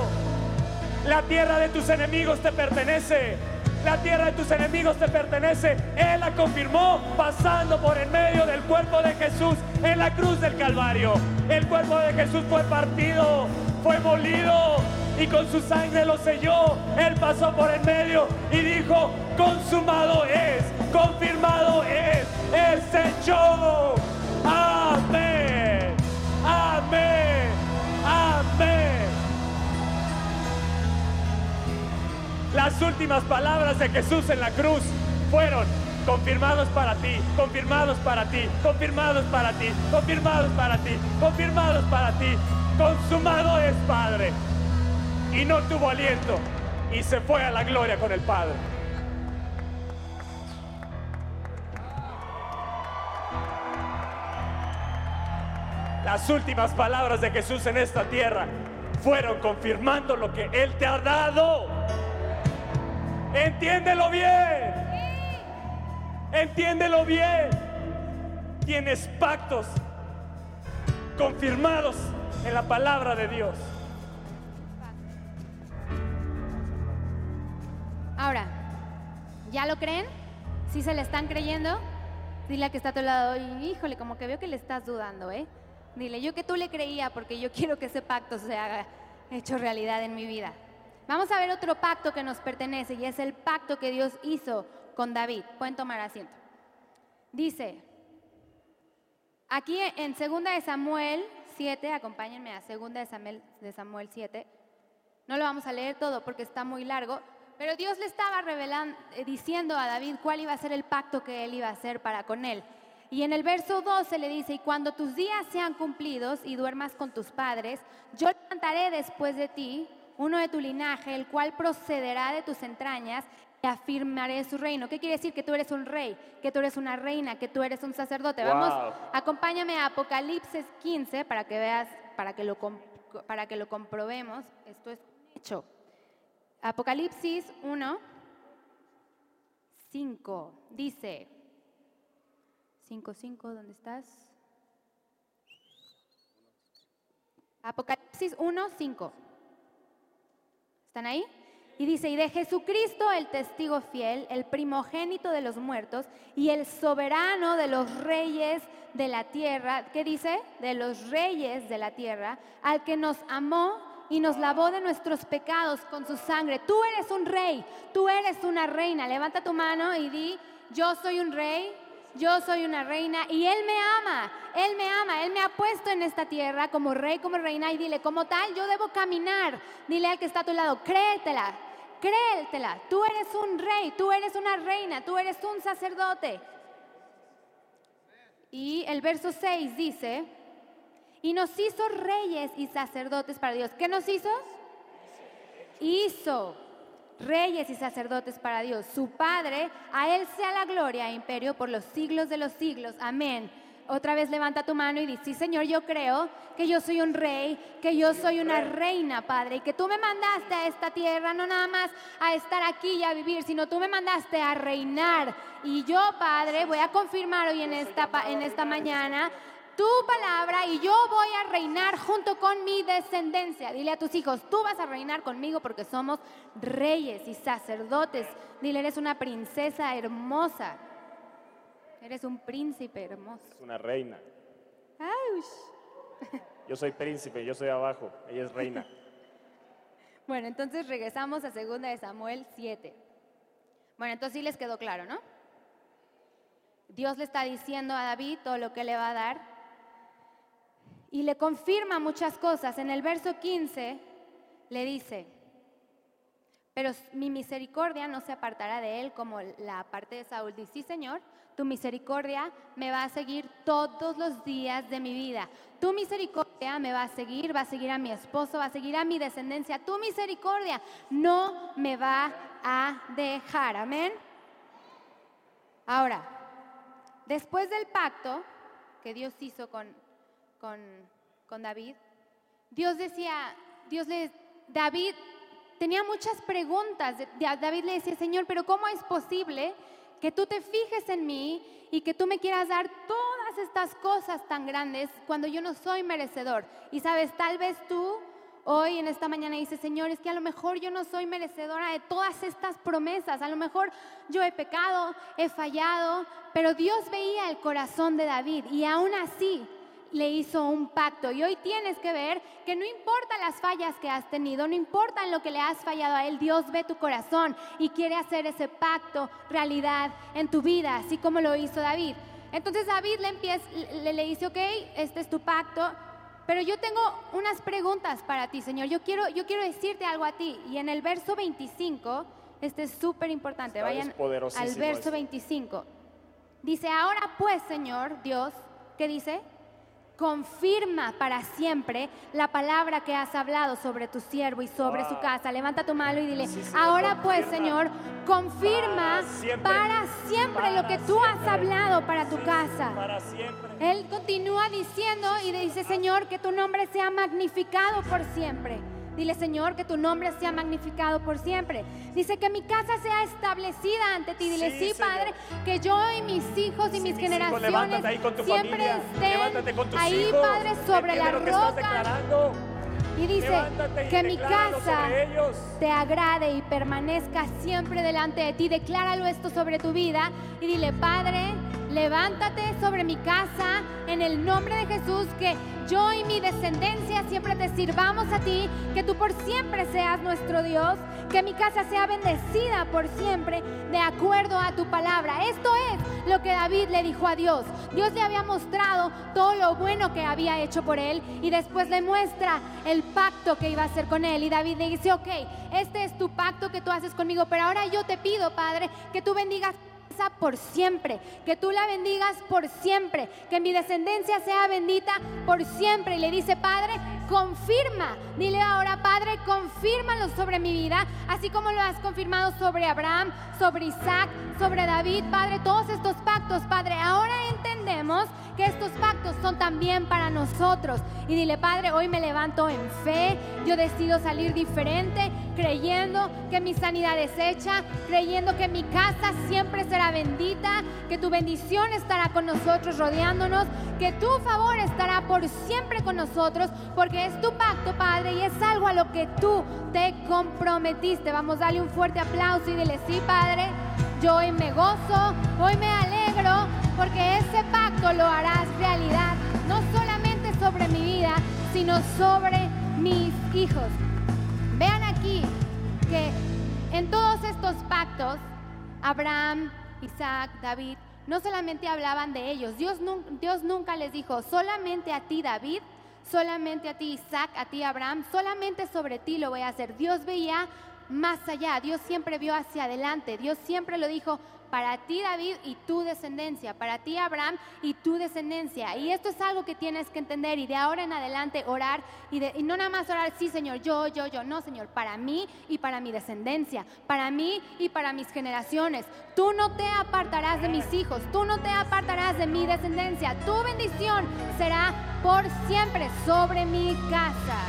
La tierra de tus enemigos te pertenece. La tierra de tus enemigos te pertenece. Él la confirmó pasando por en medio del cuerpo de Jesús en la cruz del Calvario. El cuerpo de Jesús fue partido, fue molido y con su sangre lo selló. Él pasó por el medio y dijo, consumado es, confirmado es, es hecho. Amén, amén, amén. Las últimas palabras de Jesús en la cruz fueron confirmados para ti, confirmados para ti, confirmados para ti, confirmados para ti, confirmados para ti. Consumado es Padre. Y no tuvo aliento y se fue a la gloria con el Padre. Las últimas palabras de Jesús en esta tierra fueron confirmando lo que Él te ha dado. Entiéndelo bien. Entiéndelo bien. Tienes pactos confirmados en la palabra de Dios. Ahora, ¿ya lo creen? ¿Sí se le están creyendo? Dile a que está a tu lado, híjole, como que veo que le estás dudando, ¿eh? Dile, yo que tú le creía porque yo quiero que ese pacto se haga hecho realidad en mi vida. Vamos a ver otro pacto que nos pertenece y es el pacto que Dios hizo con David. Pueden tomar asiento. Dice, aquí en 2 de Samuel 7, acompáñenme a 2 de Samuel, de Samuel 7, no lo vamos a leer todo porque está muy largo, pero Dios le estaba revelando, eh, diciendo a David cuál iba a ser el pacto que él iba a hacer para con él. Y en el verso 12 le dice, y cuando tus días sean cumplidos y duermas con tus padres, yo levantaré después de ti uno de tu linaje, el cual procederá de tus entrañas y afirmaré su reino. ¿Qué quiere decir? Que tú eres un rey, que tú eres una reina, que tú eres un sacerdote. Vamos, acompáñame a Apocalipsis 15 para que veas, para que lo, para que lo comprobemos. Esto es un hecho. Apocalipsis 1, 5, dice, 5, 5, ¿dónde estás? Apocalipsis 1, 5. ¿Están ahí? Y dice, y de Jesucristo el testigo fiel, el primogénito de los muertos y el soberano de los reyes de la tierra, ¿qué dice? De los reyes de la tierra, al que nos amó y nos lavó de nuestros pecados con su sangre. Tú eres un rey, tú eres una reina. Levanta tu mano y di, yo soy un rey, yo soy una reina y Él me ama, Él me ama, Él me ha puesto en esta tierra como rey, como reina y dile, como tal, yo debo caminar. Dile al que está a tu lado, créetela, créetela. Tú eres un rey, tú eres una reina, tú eres un sacerdote. Y el verso 6 dice, y nos hizo reyes y sacerdotes para Dios. ¿Qué nos hizo? Hizo reyes y sacerdotes para Dios. Su Padre, a Él sea la gloria e imperio por los siglos de los siglos. Amén. Otra vez levanta tu mano y dice, sí Señor, yo creo que yo soy un rey, que yo soy una reina, Padre, y que tú me mandaste a esta tierra, no nada más a estar aquí y a vivir, sino tú me mandaste a reinar. Y yo, Padre, voy a confirmar hoy en esta, en esta mañana tu palabra y yo voy a reinar junto con mi descendencia. Dile a tus hijos, tú vas a reinar conmigo porque somos reyes y sacerdotes. Dile, eres una princesa hermosa. Eres un príncipe hermoso. Es una reina. Yo soy príncipe, yo soy abajo, ella es reina. Bueno, entonces regresamos a 2 de Samuel 7. Bueno, entonces sí les quedó claro, ¿no? Dios le está diciendo a David todo lo que le va a dar y le confirma muchas cosas. En el verso 15 le dice, pero mi misericordia no se apartará de él como la parte de Saúl. Dice, sí, Señor, tu misericordia me va a seguir todos los días de mi vida. Tu misericordia me va a seguir, va a seguir a mi esposo, va a seguir a mi descendencia. Tu misericordia no me va a dejar. Amén. Ahora, después del pacto que Dios hizo con, con, David, Dios decía, Dios le, David tenía muchas preguntas. David le decía, Señor, pero ¿cómo es posible que tú te fijes en mí y que tú me quieras dar todas estas cosas tan grandes cuando yo no soy merecedor? Y sabes, tal vez tú hoy en esta mañana dices, Señor, es que a lo mejor yo no soy merecedora de todas estas promesas, a lo mejor yo he pecado, he fallado, pero Dios veía el corazón de David y aún así le hizo un pacto. Y hoy tienes que ver que no importa las fallas que has tenido, no importa en lo que le has fallado a Él, Dios ve tu corazón y quiere hacer ese pacto realidad en tu vida, así como lo hizo David. Entonces David le, empieza, le, le dice, ok, este es tu pacto, pero yo tengo unas preguntas para ti, Señor. Yo quiero, yo quiero decirte algo a ti. Y en el verso 25, este es súper importante, vayan al verso esto. 25. Dice, ahora pues, Señor Dios, ¿qué dice? Confirma para siempre la palabra que has hablado sobre tu siervo y sobre Wow. su casa. Levanta tu mano y dile, Sí, Señor, ahora pues. Señor, confirma Para siempre. para siempre lo que tú has hablado para tu Sí, casa. Para. Él continúa diciendo y dice, Señor, que tu nombre sea magnificado por siempre. Dile, Señor, que tu nombre sea magnificado por siempre. Dice que mi casa sea establecida ante ti. Dile, Sí, sí, Señor. Padre, que yo y mis hijos y Sí, mis mis hijos, generaciones levántate ahí con tu siempre familia, estén con tus ahí, hijos, Padre, sobre la roca. Y dice y que mi casa te agrade y permanezca siempre delante de ti. Decláralo esto sobre tu vida y dile, Padre, levántate sobre mi casa en el nombre de Jesús, que yo y mi descendencia siempre te sirvamos a ti, que tú por siempre seas nuestro Dios, que mi casa sea bendecida por siempre de acuerdo a tu palabra. Esto es lo que David le dijo a Dios. Dios le había mostrado todo lo bueno que había hecho por él y después le muestra el pacto que iba a hacer con él. Y David le dice, ok, este es tu pacto que tú haces conmigo, pero ahora yo te pido, Padre, que tú bendigas por siempre, que tú la bendigas por siempre, que mi descendencia sea bendita por siempre. Y le dice, Padre, confirma, dile ahora, Padre, confírmalo sobre mi vida, así como lo has confirmado sobre Abraham, sobre Isaac, sobre David, Padre, todos estos pactos, Padre, ahora entendemos que estos pactos son también para nosotros. Y dile, Padre, hoy me levanto en fe, yo decido salir diferente, creyendo que mi sanidad es hecha, creyendo que mi casa siempre será bendita, que tu bendición estará con nosotros, rodeándonos, que tu favor estará por siempre con nosotros, porque es tu pacto, Padre, y es algo a lo que tú te comprometiste. Vamos, dale un fuerte aplauso y dile, sí, Padre, yo hoy me gozo, hoy me alegro, porque ese pacto lo harás realidad, no solamente sobre mi vida, sino sobre mis hijos. Que en todos estos pactos, Abraham, Isaac, David, no solamente hablaban de ellos, Dios, Dios nunca les dijo, solamente a ti David, solamente a ti Isaac, a ti Abraham, solamente sobre ti lo voy a hacer. Dios veía más allá, Dios siempre vio hacia adelante, Dios siempre lo dijo, para ti David y tu descendencia, para ti Abraham y tu descendencia. Y esto es algo que tienes que entender y de ahora en adelante orar y, no nada más orar, sí Señor, yo, yo, yo, no Señor, para mí y para mi descendencia, para mí y para mis generaciones. Tú no te apartarás de mis hijos, tú no te apartarás de mi descendencia, tu bendición será por siempre sobre mi casa.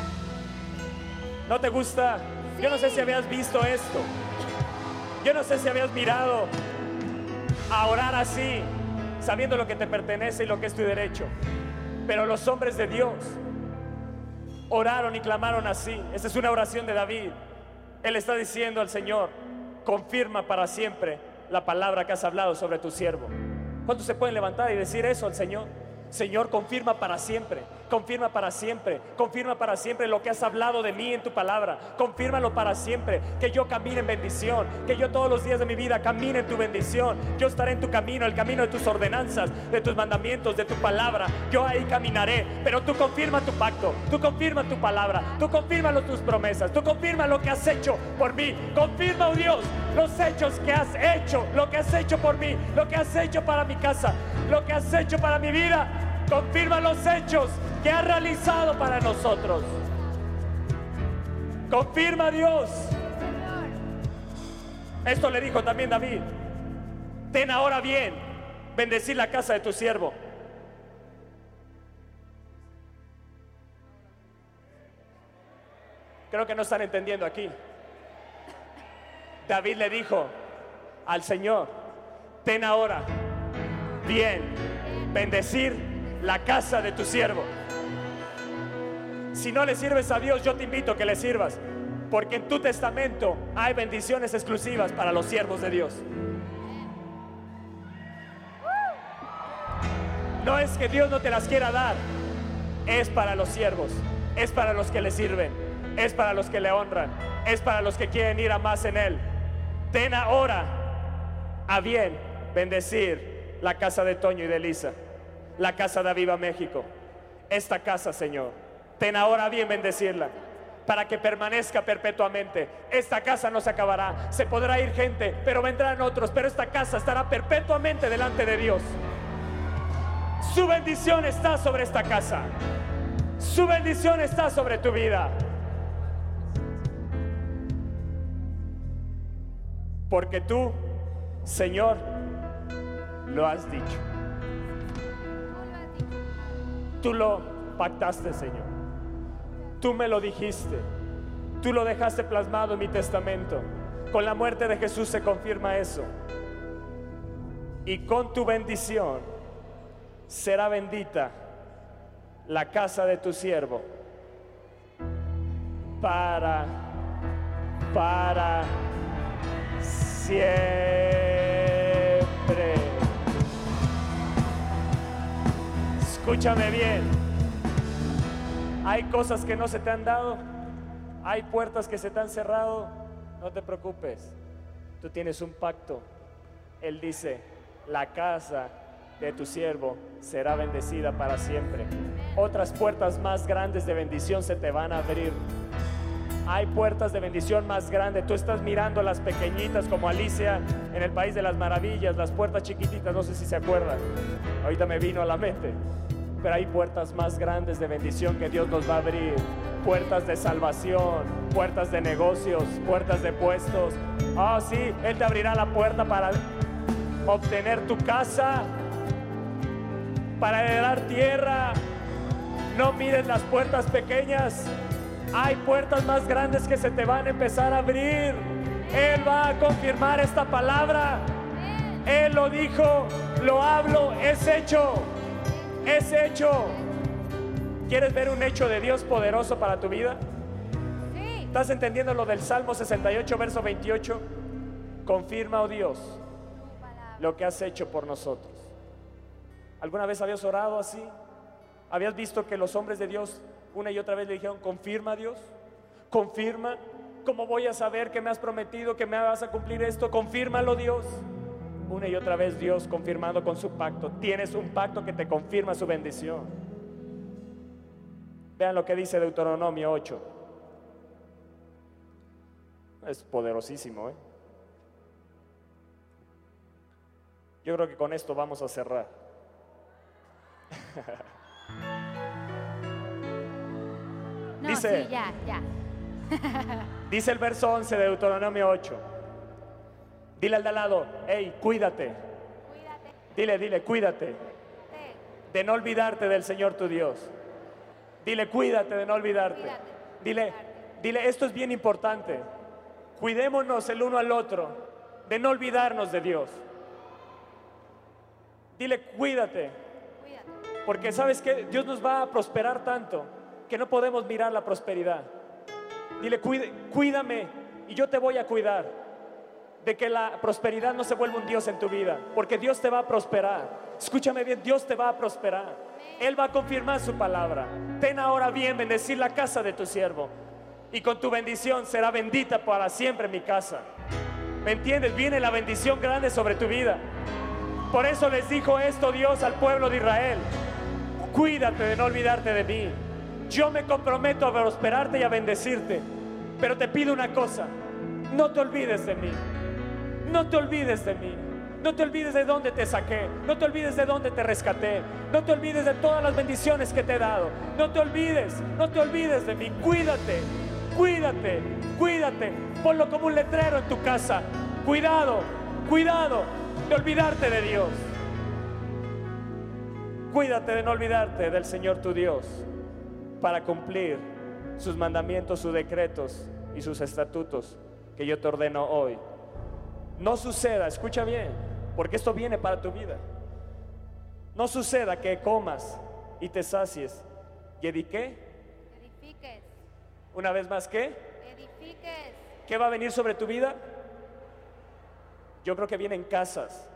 ¿No te gusta? Yo no sé si habías visto esto. Yo no sé si habías mirado a orar así, sabiendo lo que te pertenece y lo que es tu derecho. Pero los hombres de Dios oraron y clamaron así. Esa es una oración de David. Él está diciendo al Señor, confirma para siempre la palabra que has hablado sobre tu siervo. ¿Cuántos se pueden levantar y decir eso al Señor? Señor, confirma para siempre, confirma para siempre, confirma para siempre lo que has hablado de mí en tu palabra, confírmalo para siempre, que yo camine en bendición, que yo todos los días de mi vida camine en tu bendición, yo estaré en tu camino, el camino de tus ordenanzas, de tus mandamientos, de tu palabra, yo ahí caminaré, pero tú confirma tu pacto, tú confirma tu palabra, tú confirma tus promesas, tú confirma lo que has hecho por mí, confirma, oh Dios, los hechos que has hecho, lo que has hecho por mí, lo que has hecho para mi casa, lo que has hecho para mi vida. Confirma los hechos que has realizado para nosotros. Confirma Dios. Esto le dijo también David. Ten ahora bien, bendecir la casa de tu siervo. Creo que no están entendiendo aquí. David le dijo al Señor, ten ahora bien, bendecir la casa de tu siervo. Si no le sirves a Dios, yo te invito a que le sirvas, porque en tu testamento hay bendiciones exclusivas para los siervos de Dios. No es que Dios no te las quiera dar, es para los siervos, es para los que le sirven, es para los que le honran, es para los que quieren ir a más en Él. Ten ahora a bien bendecir la casa de Toño y de Elisa, la casa de Aviva México, esta casa, Señor. Ten ahora bien bendecirla para que permanezca perpetuamente. Esta casa no se acabará. Se podrá ir gente, pero vendrán otros, pero esta casa estará perpetuamente delante de Dios. Su bendición está sobre esta casa. Su bendición está sobre tu vida. Porque tú, Señor, lo has dicho. Tú lo pactaste, Señor. Tú me lo dijiste. Tú lo dejaste plasmado en mi testamento. Con la muerte de Jesús se confirma eso. Y con tu bendición será bendita la casa de tu siervo para, para siempre. Escúchame bien. Hay cosas que no se te han dado. Hay puertas que se te han cerrado. No te preocupes. Tú tienes un pacto. Él dice, la casa de tu siervo será bendecida para siempre. Otras puertas más grandes de bendición se te van a abrir. Hay puertas de bendición más grandes. Tú estás mirando las pequeñitas como Alicia en el País de las Maravillas, las puertas chiquititas, no sé si se acuerdan. Ahorita me vino a la mente. Pero hay puertas más grandes de bendición que Dios nos va a abrir. Puertas de salvación, puertas de negocios, puertas de puestos. Ah, sí, Él te abrirá la puerta para obtener tu casa, para heredar tierra. No mires las puertas pequeñas. Hay puertas más grandes que se te van a empezar a abrir. Él va a confirmar esta palabra. Él lo dijo, lo hablo, es hecho. Es hecho. ¿Quieres ver un hecho de Dios poderoso para tu vida? Sí. ¿Estás entendiendo lo del Salmo 68, verso 28? Confirma, oh Dios, lo que has hecho por nosotros. ¿Alguna vez habías orado así? ¿Habías visto que los hombres de Dios una y otra vez le dijeron, confirma Dios? Confirma. ¿Cómo voy a saber que me has prometido que me vas a cumplir esto? Confírmalo Dios. Una y otra vez Dios confirmando con su pacto. Tienes un pacto que te confirma su bendición. Vean lo que dice Deuteronomio 8. Es poderosísimo, ¿eh? Yo creo que con esto vamos a cerrar. No, Dice- sí, ya, ya. Dice el verso 11 de Deuteronomio 8. Dile al de al lado, hey, cuídate. Cuídate. Dile, dile, cuídate te- de no olvidarte del Señor tu Dios. Dile, cuídate de no olvidarte. Cuídate. Dile, dile, esto es bien importante. Cuidémonos el uno al otro de no olvidarnos de Dios. Dile, cuídate, Cuídate. porque sabes que Dios nos va a prosperar tanto que no podemos mirar la prosperidad. Dile, "Cuide- cuídame y yo te voy a cuidar de que la prosperidad no se vuelva un Dios en tu vida, porque Dios te va a prosperar. Escúchame bien, Dios te va a prosperar. Él va a confirmar su palabra. Ten ahora bien bendecir la casa de tu siervo y con tu bendición será bendita para siempre mi casa. ¿Me entiendes? Viene la bendición grande sobre tu vida. Por eso les dijo esto Dios al pueblo de Israel. Cuídate de no olvidarte de mí. Yo me comprometo a prosperarte y a bendecirte. Pero te pido una cosa. No te olvides de mí. No te olvides de mí. No te olvides de dónde te saqué. No te olvides de dónde te rescaté. No te olvides de todas las bendiciones que te he dado. No te olvides. No te olvides de mí. Cuídate. Cuídate. Cuídate. Ponlo como un letrero en tu casa. Cuidado. Cuidado de olvidarte de Dios. Cuídate de no olvidarte del Señor tu Dios para cumplir sus mandamientos, sus decretos y sus estatutos que yo te ordeno hoy. No suceda, escucha bien, porque esto viene para tu vida. No suceda que comas y te sacies. ¿Y ediqué? Edifiques. Una vez más, ¿qué? Edifiques. ¿Qué va a venir sobre tu vida? Yo creo que vienen casas.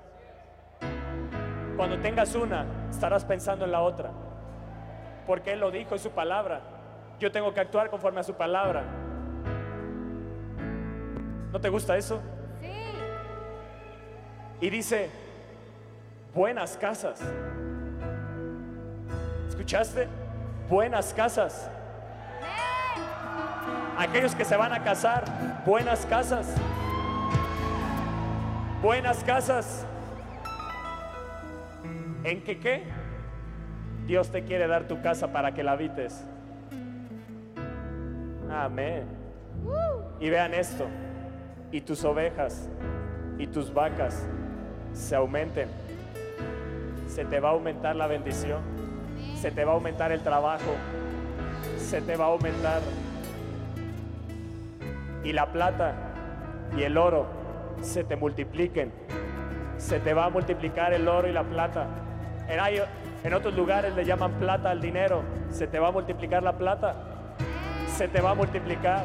Cuando tengas una, estarás pensando en la otra. porque Él lo dijo en su palabra. Yo tengo que actuar conforme a su palabra. ¿No te gusta eso? Y dice, buenas casas. ¿Escuchaste? Buenas casas. Aquellos que se van a casar, buenas casas. Buenas casas. ¿En qué qué? Dios te quiere dar tu casa para que la habites. Amén. Y vean esto. Y tus ovejas y tus vacas se aumenten. Se te va a aumentar la bendición. Se te va a aumentar el trabajo. Se te va a aumentar. Y la plata y el oro se te multipliquen. Se te va a multiplicar el oro y la plata. En, hay- en otros lugares le llaman plata al dinero. Se te va a multiplicar la plata. Se te va a multiplicar.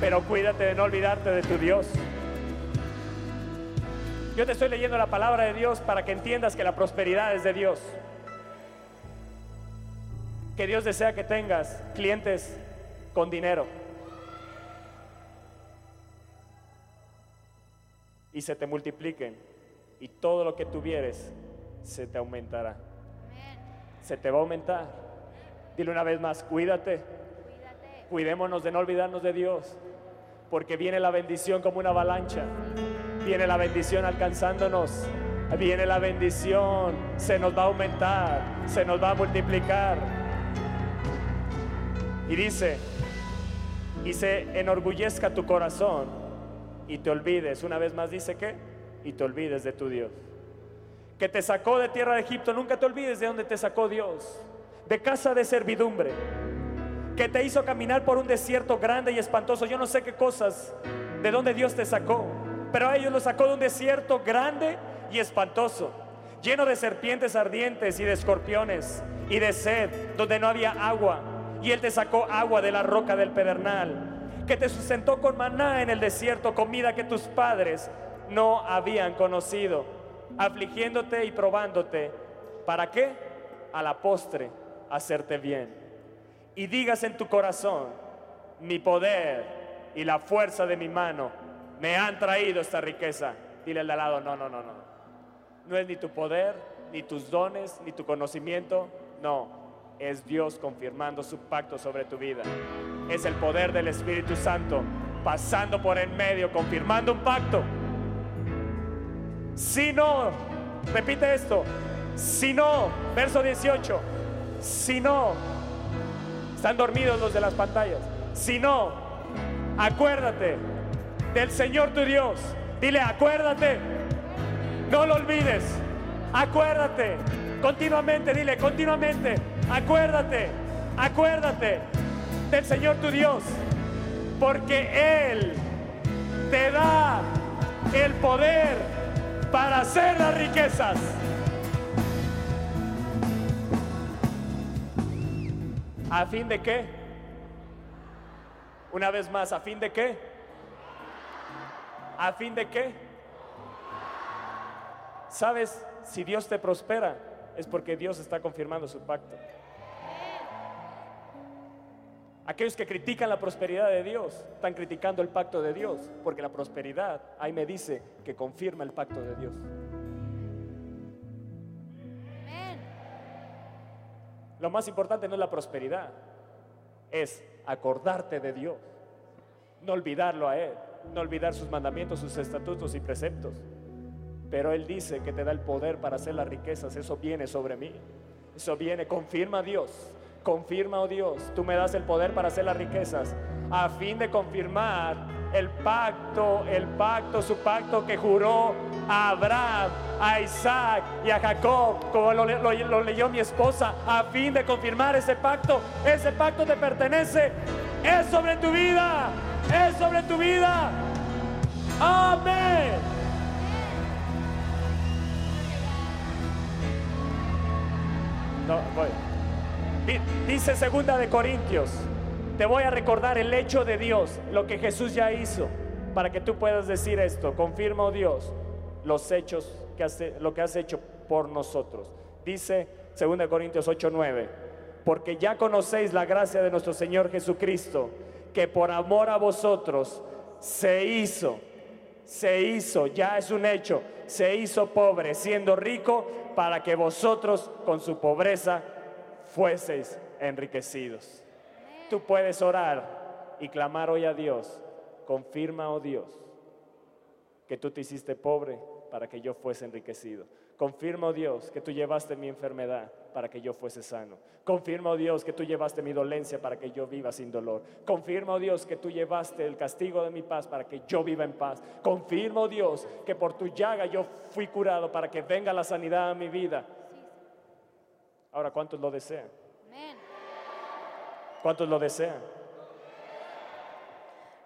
Pero cuídate de no olvidarte de tu Dios. Yo te estoy leyendo la palabra de Dios para que entiendas que la prosperidad es de Dios. Que Dios desea que tengas clientes con dinero. Y se te multipliquen. Y todo lo que tuvieres se te aumentará. Se te va a aumentar. Dile una vez más, cuídate. Cuidémonos de no olvidarnos de Dios, porque viene la bendición como una avalancha. Viene la bendición alcanzándonos. Viene la bendición, se nos va a aumentar, se nos va a multiplicar. Y dice, y se enorgullezca tu corazón y te olvides, una vez más dice que, y te olvides de tu Dios. Que te sacó de tierra de Egipto, nunca te olvides de dónde te sacó Dios, de casa de servidumbre que te hizo caminar por un desierto grande y espantoso. Yo no sé qué cosas, de dónde Dios te sacó, pero a ellos los sacó de un desierto grande y espantoso, lleno de serpientes ardientes y de escorpiones y de sed, donde no había agua. Y Él te sacó agua de la roca del pedernal, que te sustentó con maná en el desierto, comida que tus padres no habían conocido, afligiéndote y probándote. ¿Para qué? A la postre, hacerte bien y digas en tu corazón, mi poder y la fuerza de mi mano me han traído esta riqueza. Dile al de al lado, no, no, no, no. No es ni tu poder, ni tus dones, ni tu conocimiento, no. Es Dios confirmando su pacto sobre tu vida. Es el poder del Espíritu Santo pasando por en medio, confirmando un pacto. Si no, repite esto, si no, verso 18, si no, están dormidos los de las pantallas. Si no, acuérdate del Señor tu Dios. Dile, acuérdate. No lo olvides. Acuérdate. Continuamente, dile, continuamente. Acuérdate. Acuérdate del Señor tu Dios. Porque Él te da el poder para hacer las riquezas. ¿A fin de qué? Una vez más, ¿a fin de qué? ¿A fin de qué? ¿Sabes? Si Dios te prospera, es porque Dios está confirmando su pacto. Aquellos que critican la prosperidad de Dios están criticando el pacto de Dios, porque la prosperidad, ahí me dice, que confirma el pacto de Dios. Lo más importante no es la prosperidad, es acordarte de Dios, no olvidarlo a Él, no olvidar sus mandamientos, sus estatutos y preceptos. Pero Él dice que te da el poder para hacer las riquezas, eso viene sobre mí, eso viene, confirma Dios, confirma, oh Dios, tú me das el poder para hacer las riquezas, a fin de confirmar el pacto, el pacto, su pacto que juró a Abraham, a Isaac y a Jacob, como lo, leyó mi esposa, a fin de confirmar ese pacto. Ese pacto te pertenece, es sobre tu vida, es sobre tu vida. Amén. Dice segunda de Corintios, te voy a recordar el hecho de Dios, lo que Jesús ya hizo, para que tú puedas decir esto, confirma, oh Dios, los hechos que has, lo que has hecho por nosotros. Dice segunda de Corintios 8:9, porque ya conocéis la gracia de nuestro Señor Jesucristo, que por amor a vosotros se hizo, se hizo, ya es un hecho, se hizo pobre, siendo rico, para que vosotros con su pobreza fueseis enriquecidos. Tú puedes orar y clamar hoy a Dios, confirma, oh Dios, que tú te hiciste pobre para que yo fuese enriquecido. Confirma, oh Dios, que tú llevaste mi enfermedad para que yo fuese sano. Confirma, oh Dios, que tú llevaste mi dolencia para que yo viva sin dolor. Confirma, oh Dios, que tú llevaste el castigo de mi paz para que yo viva en paz. Confirma, oh Dios, que por tu llaga yo fui curado para que venga la sanidad a mi vida. Ahora, ¿cuántos lo desean? Amén. ¿Cuántos lo desean?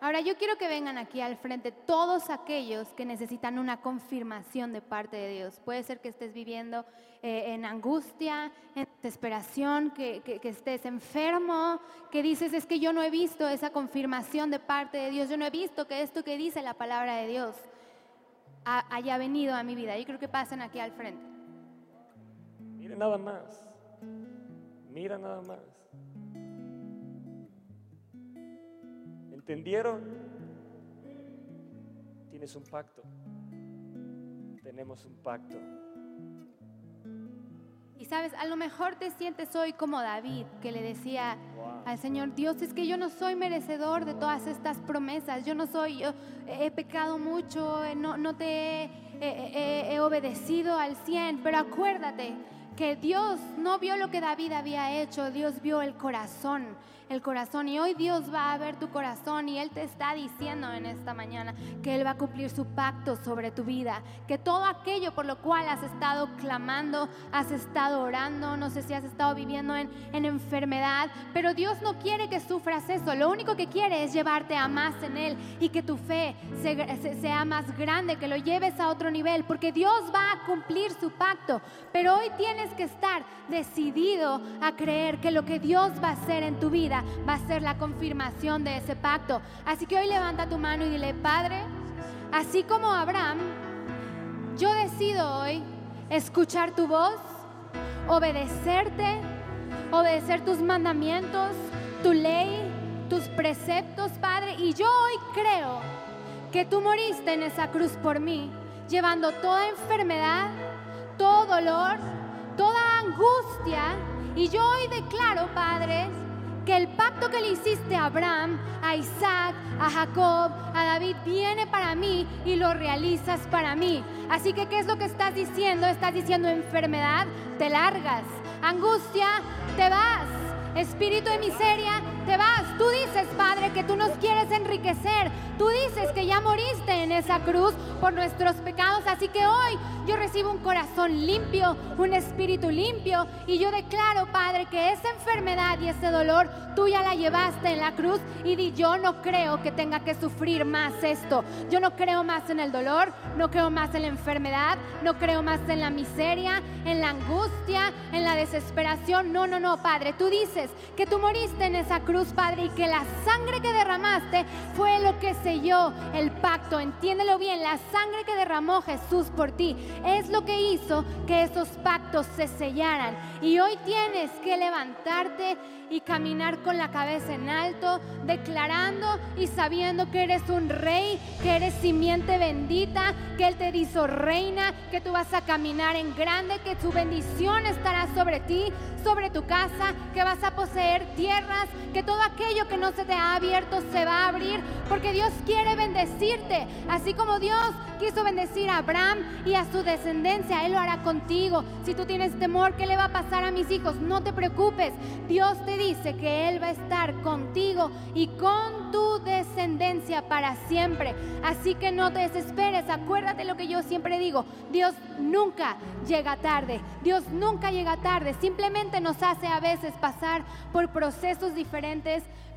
Ahora yo quiero que vengan aquí al frente todos aquellos que necesitan una confirmación de parte de Dios. Puede ser que estés viviendo eh, en angustia, en desesperación, que, que- que estés enfermo, que dices es que yo no he visto esa confirmación de parte de Dios, yo no he visto que esto que dice la palabra de Dios ha- haya venido a mi vida. Yo creo que pasen aquí al frente. Mira nada más. Mira nada más. ¿Entendieron? Tienes un pacto. Tenemos un pacto. Y sabes, a lo mejor te sientes hoy como David, que le decía Wow. al Señor, Dios, es que yo no soy merecedor de todas estas promesas, yo no soy, yo he pecado mucho, eh, no, no te he, he- he- he obedecido al 100, pero acuérdate que Dios no vio lo que David había hecho, Dios vio el corazón, el corazón, y hoy Dios va a ver tu corazón y Él te está diciendo en esta mañana que Él va a cumplir su pacto sobre tu vida, que todo aquello por lo cual has estado clamando, has estado orando, no sé si has estado viviendo en, en enfermedad, pero Dios no quiere que sufras eso, lo único que quiere es llevarte a más en Él y que tu fe se- se- sea más grande, que lo lleves a otro nivel, porque Dios va a cumplir su pacto, pero hoy tienes que estar decidido a creer que lo que Dios va a hacer en tu va a ser la confirmación de ese pacto. Así que hoy levanta tu mano y dile, Padre, así como Abraham, yo decido hoy escuchar tu voz, obedecerte, obedecer tus mandamientos, tu ley, tus preceptos, Padre. Y yo hoy creo que tú moriste en esa cruz por mí, llevando toda enfermedad, todo dolor, toda angustia. Y yo hoy declaro, Padre, que el pacto que le hiciste a Abraham, a Isaac, a Jacob, a David, viene para mí y lo realizas para mí. Así que, ¿qué es lo que estás diciendo? Estás diciendo enfermedad, te largas. Angustia, te vas. Espíritu de miseria, te vas. Tú dices, Padre, que tú nos quieres enriquecer. Tú dices que ya moriste en esa cruz por nuestros pecados. Así que hoy yo recibo un corazón limpio, un espíritu limpio. Y yo declaro, Padre, que esa enfermedad y ese dolor tú ya la llevaste en la cruz. Y di, yo no creo que tenga que sufrir más esto. Yo no creo más en el dolor, no creo más en la enfermedad, no creo más en la miseria, en la angustia, en la desesperación. No, no, no, Padre. Tú dices que tú moriste en esa cruz, Padre, y que la sangre que derramaste fue lo que selló el pacto. Entiéndelo bien, la sangre que derramó Jesús por ti es lo que hizo que esos pactos se sellaran. Y hoy tienes que levantarte y caminar con la cabeza en alto, declarando y sabiendo que eres un rey, que eres simiente bendita, que Él te hizo reina, que tú vas a caminar en grande, que su bendición estará sobre ti, sobre tu casa, que vas a poseer tierras, que todo aquello que no se te ha abierto se va a abrir, porque Dios quiere bendecirte, así como Dios quiso bendecir a Abraham y a su descendencia, Él lo hará contigo. Si tú tienes temor, ¿qué le va a pasar a mis hijos? No te preocupes, Dios te dice que Él va a estar contigo y con tu descendencia para siempre. Así que no te desesperes, acuérdate lo que yo siempre digo, Dios nunca llega tarde, Dios nunca llega tarde, simplemente nos hace a veces pasar por procesos diferentes.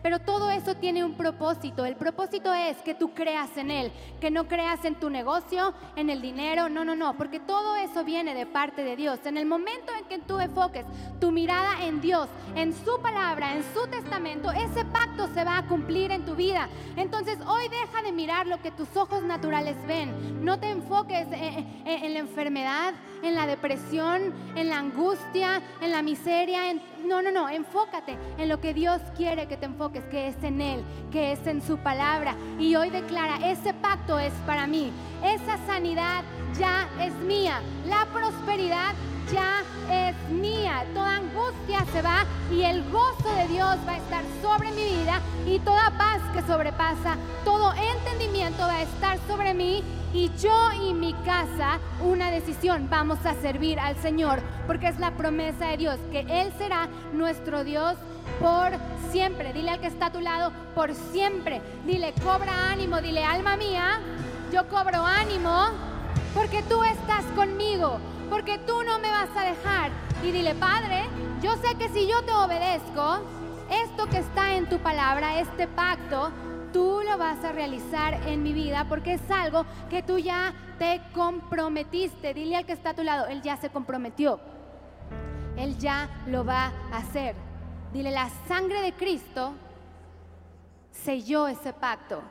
Pero todo eso tiene un propósito. El propósito es que tú creas en Él, que no creas en tu negocio, en el dinero. No, no, no, porque todo eso viene de parte de Dios. En el momento en que tú enfoques tu mirada en Dios, en su palabra, en su testamento, ese pacto se va a cumplir en tu vida. Entonces hoy deja de mirar lo que tus ojos naturales ven. No te enfoques en, en- en la enfermedad, en la depresión, en la angustia, en la miseria. en- no, no, no, enfócate en lo que Dios quiere que te enfoques, que es en Él, que es en su palabra. Y hoy declara, ese pacto es para mí, esa sanidad ya es mía, la prosperidad ya es mía. Toda angustia se va y el gozo de Dios va a estar sobre mi vida y toda paz que sobrepasa, todo entendimiento va a estar sobre mí y yo y mi casa una decisión, vamos a servir al Señor, porque es la promesa de Dios que Él será nuestro Dios por siempre. Dile al que está a tu lado, por siempre. Dile, cobra ánimo, dile, alma mía, yo cobro ánimo porque tú estás conmigo, porque tú no me vas a dejar. Y dile, Padre, yo sé que si yo te obedezco, esto que está en tu palabra, este pacto, tú lo vas a realizar en mi vida porque es algo que tú ya te comprometiste. Dile al que está a tu lado, él ya se comprometió. Él ya lo va a hacer. Dile, la sangre de Cristo selló ese pacto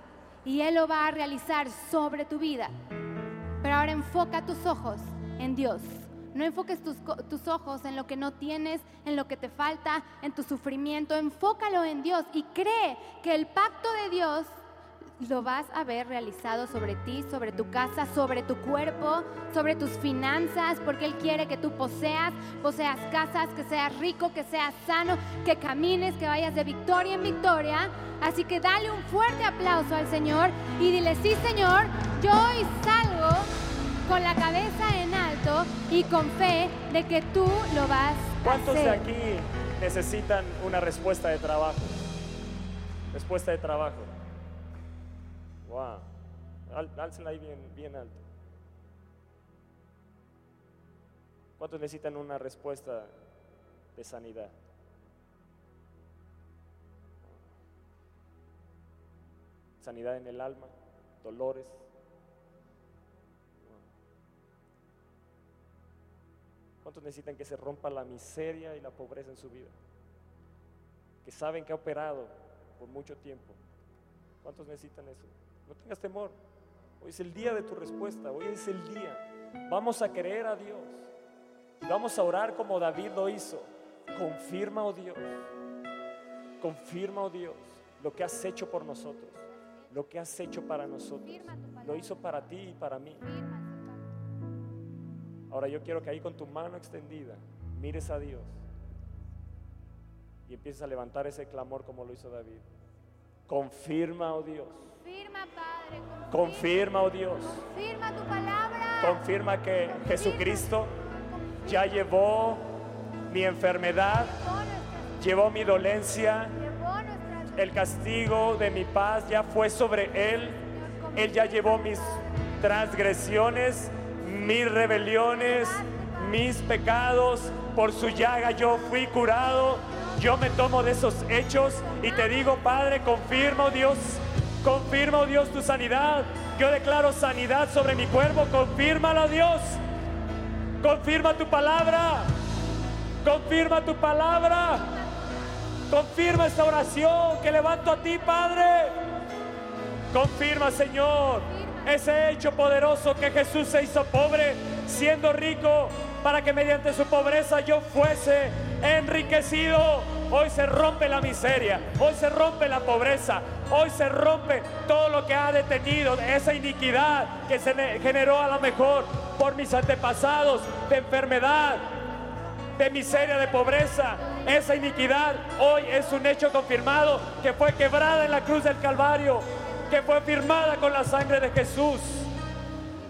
y Él lo va a realizar sobre tu vida. Pero ahora enfoca tus ojos en Dios. No enfoques tus, tus ojos en lo que no tienes, en lo que te falta, en tu sufrimiento. Enfócalo en Dios y cree que el pacto de Dios lo vas a ver realizado sobre ti, sobre tu casa, sobre tu cuerpo, sobre tus finanzas, porque Él quiere que tú poseas, poseas casas, que seas rico, que seas sano, que camines, que vayas de victoria en victoria. Así que dale un fuerte aplauso al Señor y dile, sí Señor, yo hoy salgo con la cabeza en y con fe de que tú lo vas a ¿Cuántos de hacer. aquí necesitan una respuesta de trabajo? Respuesta de trabajo. Wow. Álcenla ahí bien, bien alto. ¿Cuántos necesitan una respuesta de sanidad? Sanidad en el alma, dolores. ¿Cuántos necesitan que se rompa la miseria y la pobreza en su vida? Que saben que ha operado por mucho tiempo. ¿Cuántos necesitan eso? No tengas temor. Hoy es el día de tu respuesta. Hoy es el día. Vamos a creer a Dios. Y vamos a orar como David lo hizo. Confirma, oh Dios. Confirma, oh Dios, lo que has hecho por nosotros. Lo que has hecho para nosotros. Lo hizo para ti y para mí. Ahora yo quiero que ahí con tu mano extendida mires a Dios y empieces a levantar ese clamor como lo hizo David. Confirma, oh Dios. Confirma, Padre. Confirma, oh Dios. Confirma tu palabra. Confirma que Jesucristo ya llevó mi enfermedad, Llevó mi dolencia, llevó el castigo de mi paz ya fue sobre Él. Él ya llevó mis transgresiones, mis rebeliones, mis pecados. Por su llaga yo fui curado. Yo me tomo de esos hechos y te digo, Padre, confirma, oh Dios, confirma, oh Dios, tu sanidad. Yo declaro sanidad sobre mi cuerpo, confírmalo, Dios. Confirma tu palabra. Confirma tu palabra. Confirma esta oración que levanto a ti, Padre. Confirma, Señor, ese hecho poderoso que Jesús se hizo pobre, siendo rico, para que mediante su pobreza yo fuese enriquecido. Hoy se rompe la miseria, hoy se rompe la pobreza, hoy se rompe todo lo que ha detenido esa iniquidad que se ne- generó a lo mejor por mis antepasados de enfermedad, de miseria, de pobreza, esa iniquidad hoy es un hecho confirmado que fue quebrada en la cruz del Calvario, que fue firmada con la sangre de Jesús.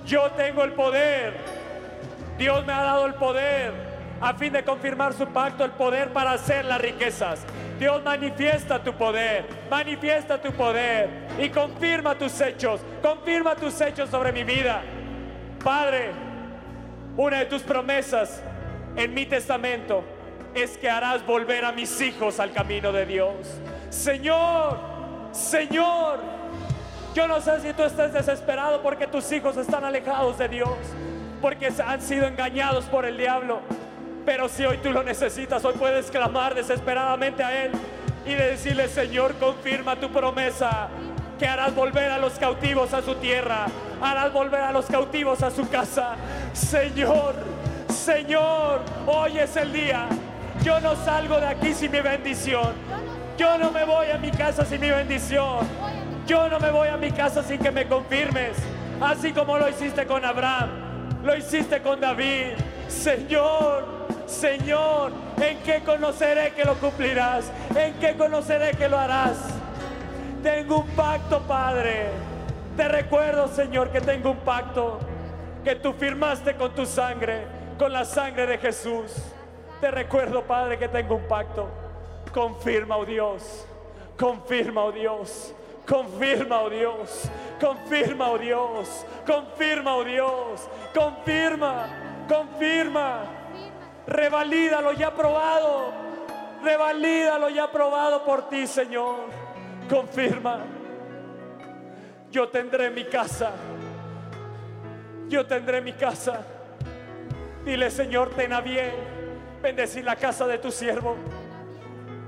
Yo tengo el poder, Dios me ha dado el poder a fin de confirmar su pacto, el poder para hacer las riquezas. Dios manifiesta tu poder, manifiesta tu poder y confirma tus hechos, confirma tus hechos sobre mi vida. Padre, una de tus promesas en mi testamento es que harás volver a mis hijos al camino de Dios. Señor, Señor, yo no sé si tú estás desesperado porque tus hijos están alejados de Dios, porque han sido engañados por el diablo. Pero si hoy tú lo necesitas, hoy puedes clamar desesperadamente a Él. y de decirle, Señor, confirma tu promesa, que harás volver a los cautivos a su tierra, harás volver a los cautivos a su casa. Señor, Señor, hoy es el día. Yo no salgo de aquí sin mi bendición. Yo no me voy a mi casa sin mi bendición. Yo no me voy a mi casa sin que me confirmes. Así como lo hiciste con Abraham, lo hiciste con David. Señor, Señor, ¿en qué conoceré que lo cumplirás? ¿En qué conoceré que lo harás? Tengo un pacto, Padre. Te recuerdo, Señor, que tengo un pacto que tú firmaste con tu sangre, con la sangre de Jesús. Te recuerdo, Padre, que tengo un pacto. Confirma, oh Dios. Confirma, oh Dios. Confirma, oh Dios. Confirma, oh Dios. Confirma, oh Dios. Confirma. Confirma. Revalida lo ya probado. Revalida lo ya probado por ti, Señor. Confirma. Yo tendré mi casa. Yo tendré mi casa. Dile, Señor, ten a bien. Bendecir la casa de tu siervo.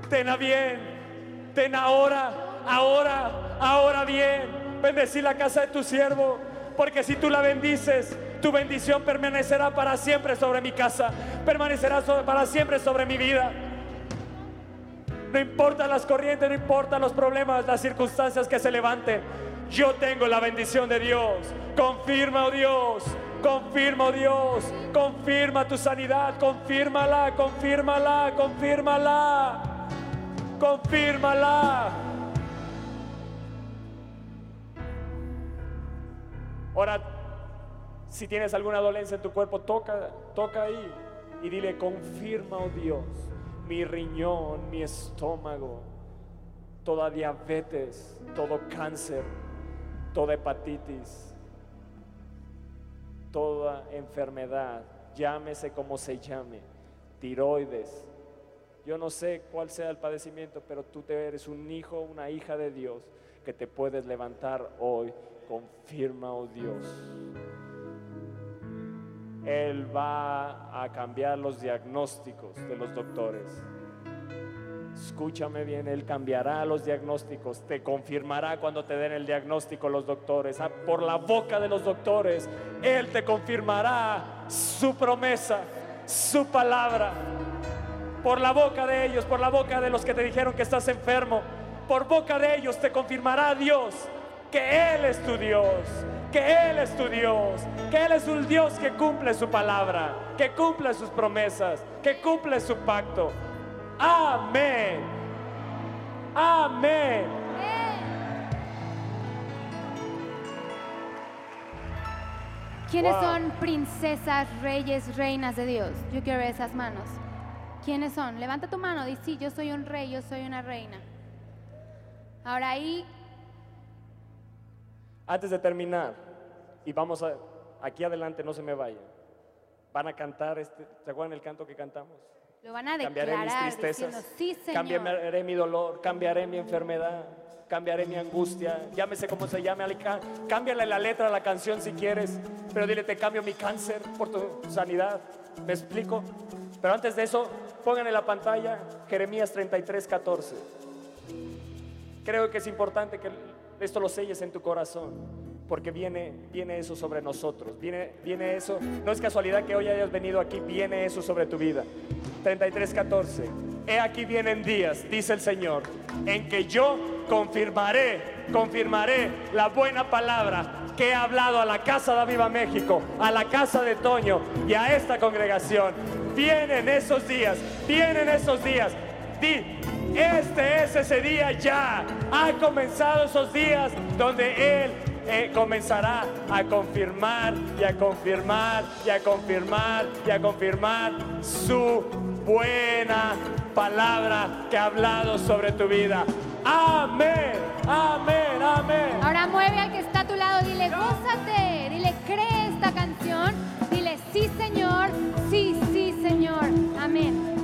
Ten a bien. Ten ahora, ahora, ahora bien. Bendecir la casa de tu siervo. Porque si tú la bendices, tu bendición permanecerá para siempre sobre mi casa. Permanecerá para siempre sobre mi vida. No importa las corrientes, no importa los problemas, las circunstancias que se levanten. Yo tengo la bendición de Dios. Confirma, oh Dios. Confirma, oh Dios. Confirma tu sanidad. Confírmala, confírmala, confírmala. Confírmala. Ahora, si tienes alguna dolencia en tu cuerpo, toca, toca ahí y dile, confirma, oh Dios, mi riñón, mi estómago, toda diabetes, todo cáncer, toda hepatitis, toda enfermedad, llámese como se llame, tiroides. Yo no sé cuál sea el padecimiento, pero tú eres un hijo, una hija de Dios que te puedes levantar hoy. Confirma, oh Dios. Él va a cambiar los diagnósticos de los doctores. Escúchame bien, Él cambiará los diagnósticos, te confirmará cuando te den el diagnóstico los doctores. Ah, Por la boca de los doctores, Él te confirmará su promesa, su palabra. Por la boca de ellos, por la boca de los que te dijeron que estás enfermo, por boca de ellos te confirmará Dios que Él es tu Dios, que Él es tu Dios, que Él es un Dios que cumple su palabra, que cumple sus promesas, que cumple su pacto. Amén. Amén. ¿Quiénes Wow. son princesas, reyes, reinas de Dios? Yo quiero ver esas manos. ¿Quiénes son? Levanta tu mano, di sí, yo soy un rey, yo soy una reina. Ahora ahí, Antes de terminar, y vamos a, aquí adelante, no se me vaya. Van a cantar, este, ¿se acuerdan el canto que cantamos? lo van a Cambiaré mis declarar tristezas, diciendo, sí, Señor. cambiaré mi dolor, cambiaré mi enfermedad, cambiaré mi angustia, llámese como se llame, cámbiale la letra a la canción si quieres, pero dile, te cambio mi cáncer por tu sanidad, ¿me explico? Pero antes de eso, pongan en la pantalla Jeremías 33, 14. Creo que es importante que esto lo selles en tu corazón, porque viene, viene eso sobre nosotros, viene, viene eso, no es casualidad que hoy hayas venido aquí, viene eso sobre tu vida. 33, 14. He aquí vienen días, dice el Señor, en que yo confirmaré, confirmaré la buena palabra que he hablado a la casa de Aviva México, a la casa de Toño y a esta congregación. Vienen esos días, vienen esos días. Di, este es ese día ya. Ha comenzado esos días donde Él eh, comenzará a confirmar y a confirmar y a confirmar y a confirmar su buena palabra que ha hablado sobre tu vida. Amén, amén, amén. Ahora mueve al que está a tu lado, dile, gózate, dile, cree esta canción, dile, sí, Señor, sí, sí, Señor, amén.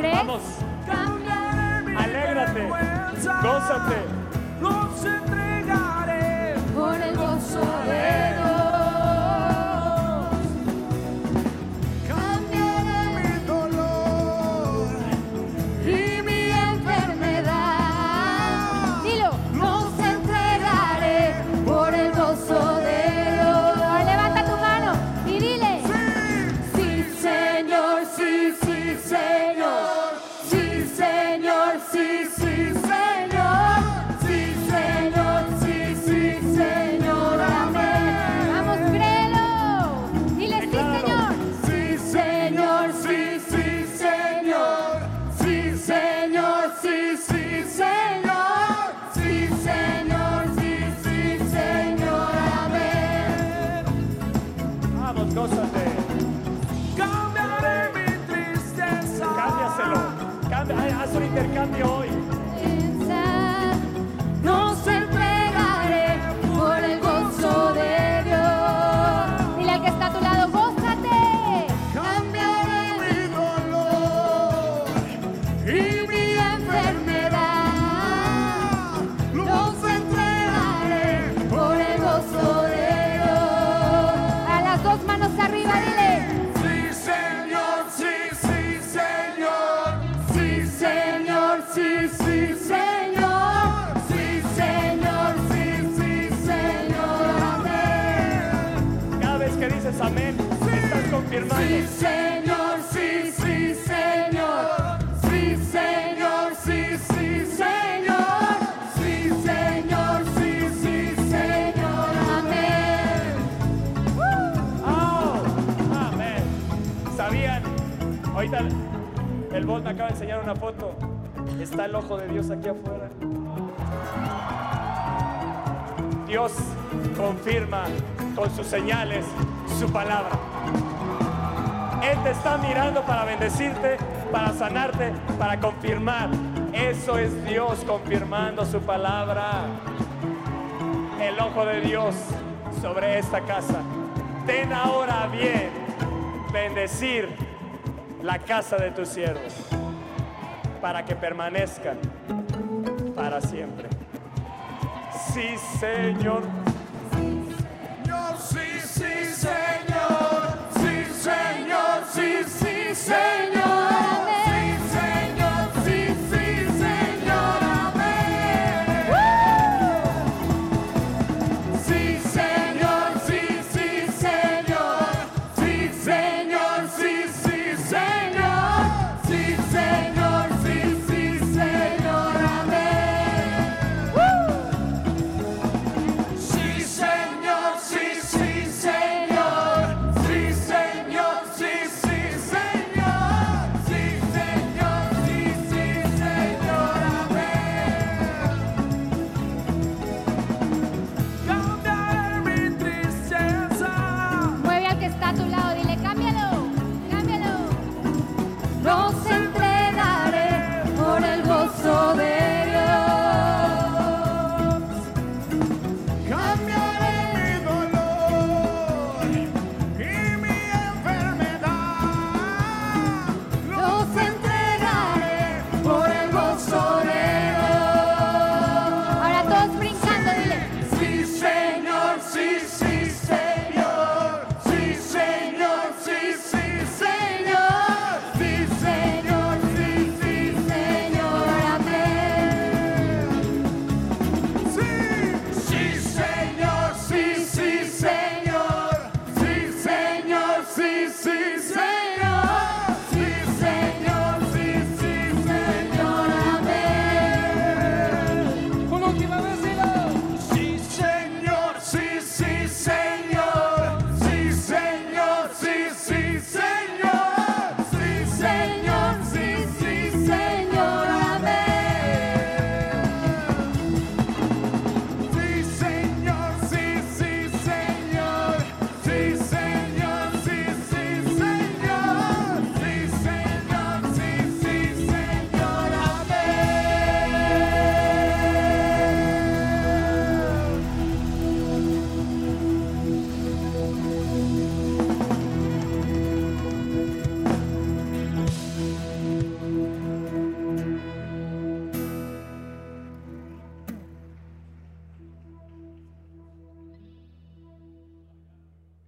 Crees? Vamos, Alégrate, gózate. bendecirte, para sanarte, para confirmar. Eso es Dios confirmando su palabra. El ojo de Dios sobre esta casa. Ten ahora bien bendecir la casa de tus siervos para que permanezcan para siempre. Sí, Señor. say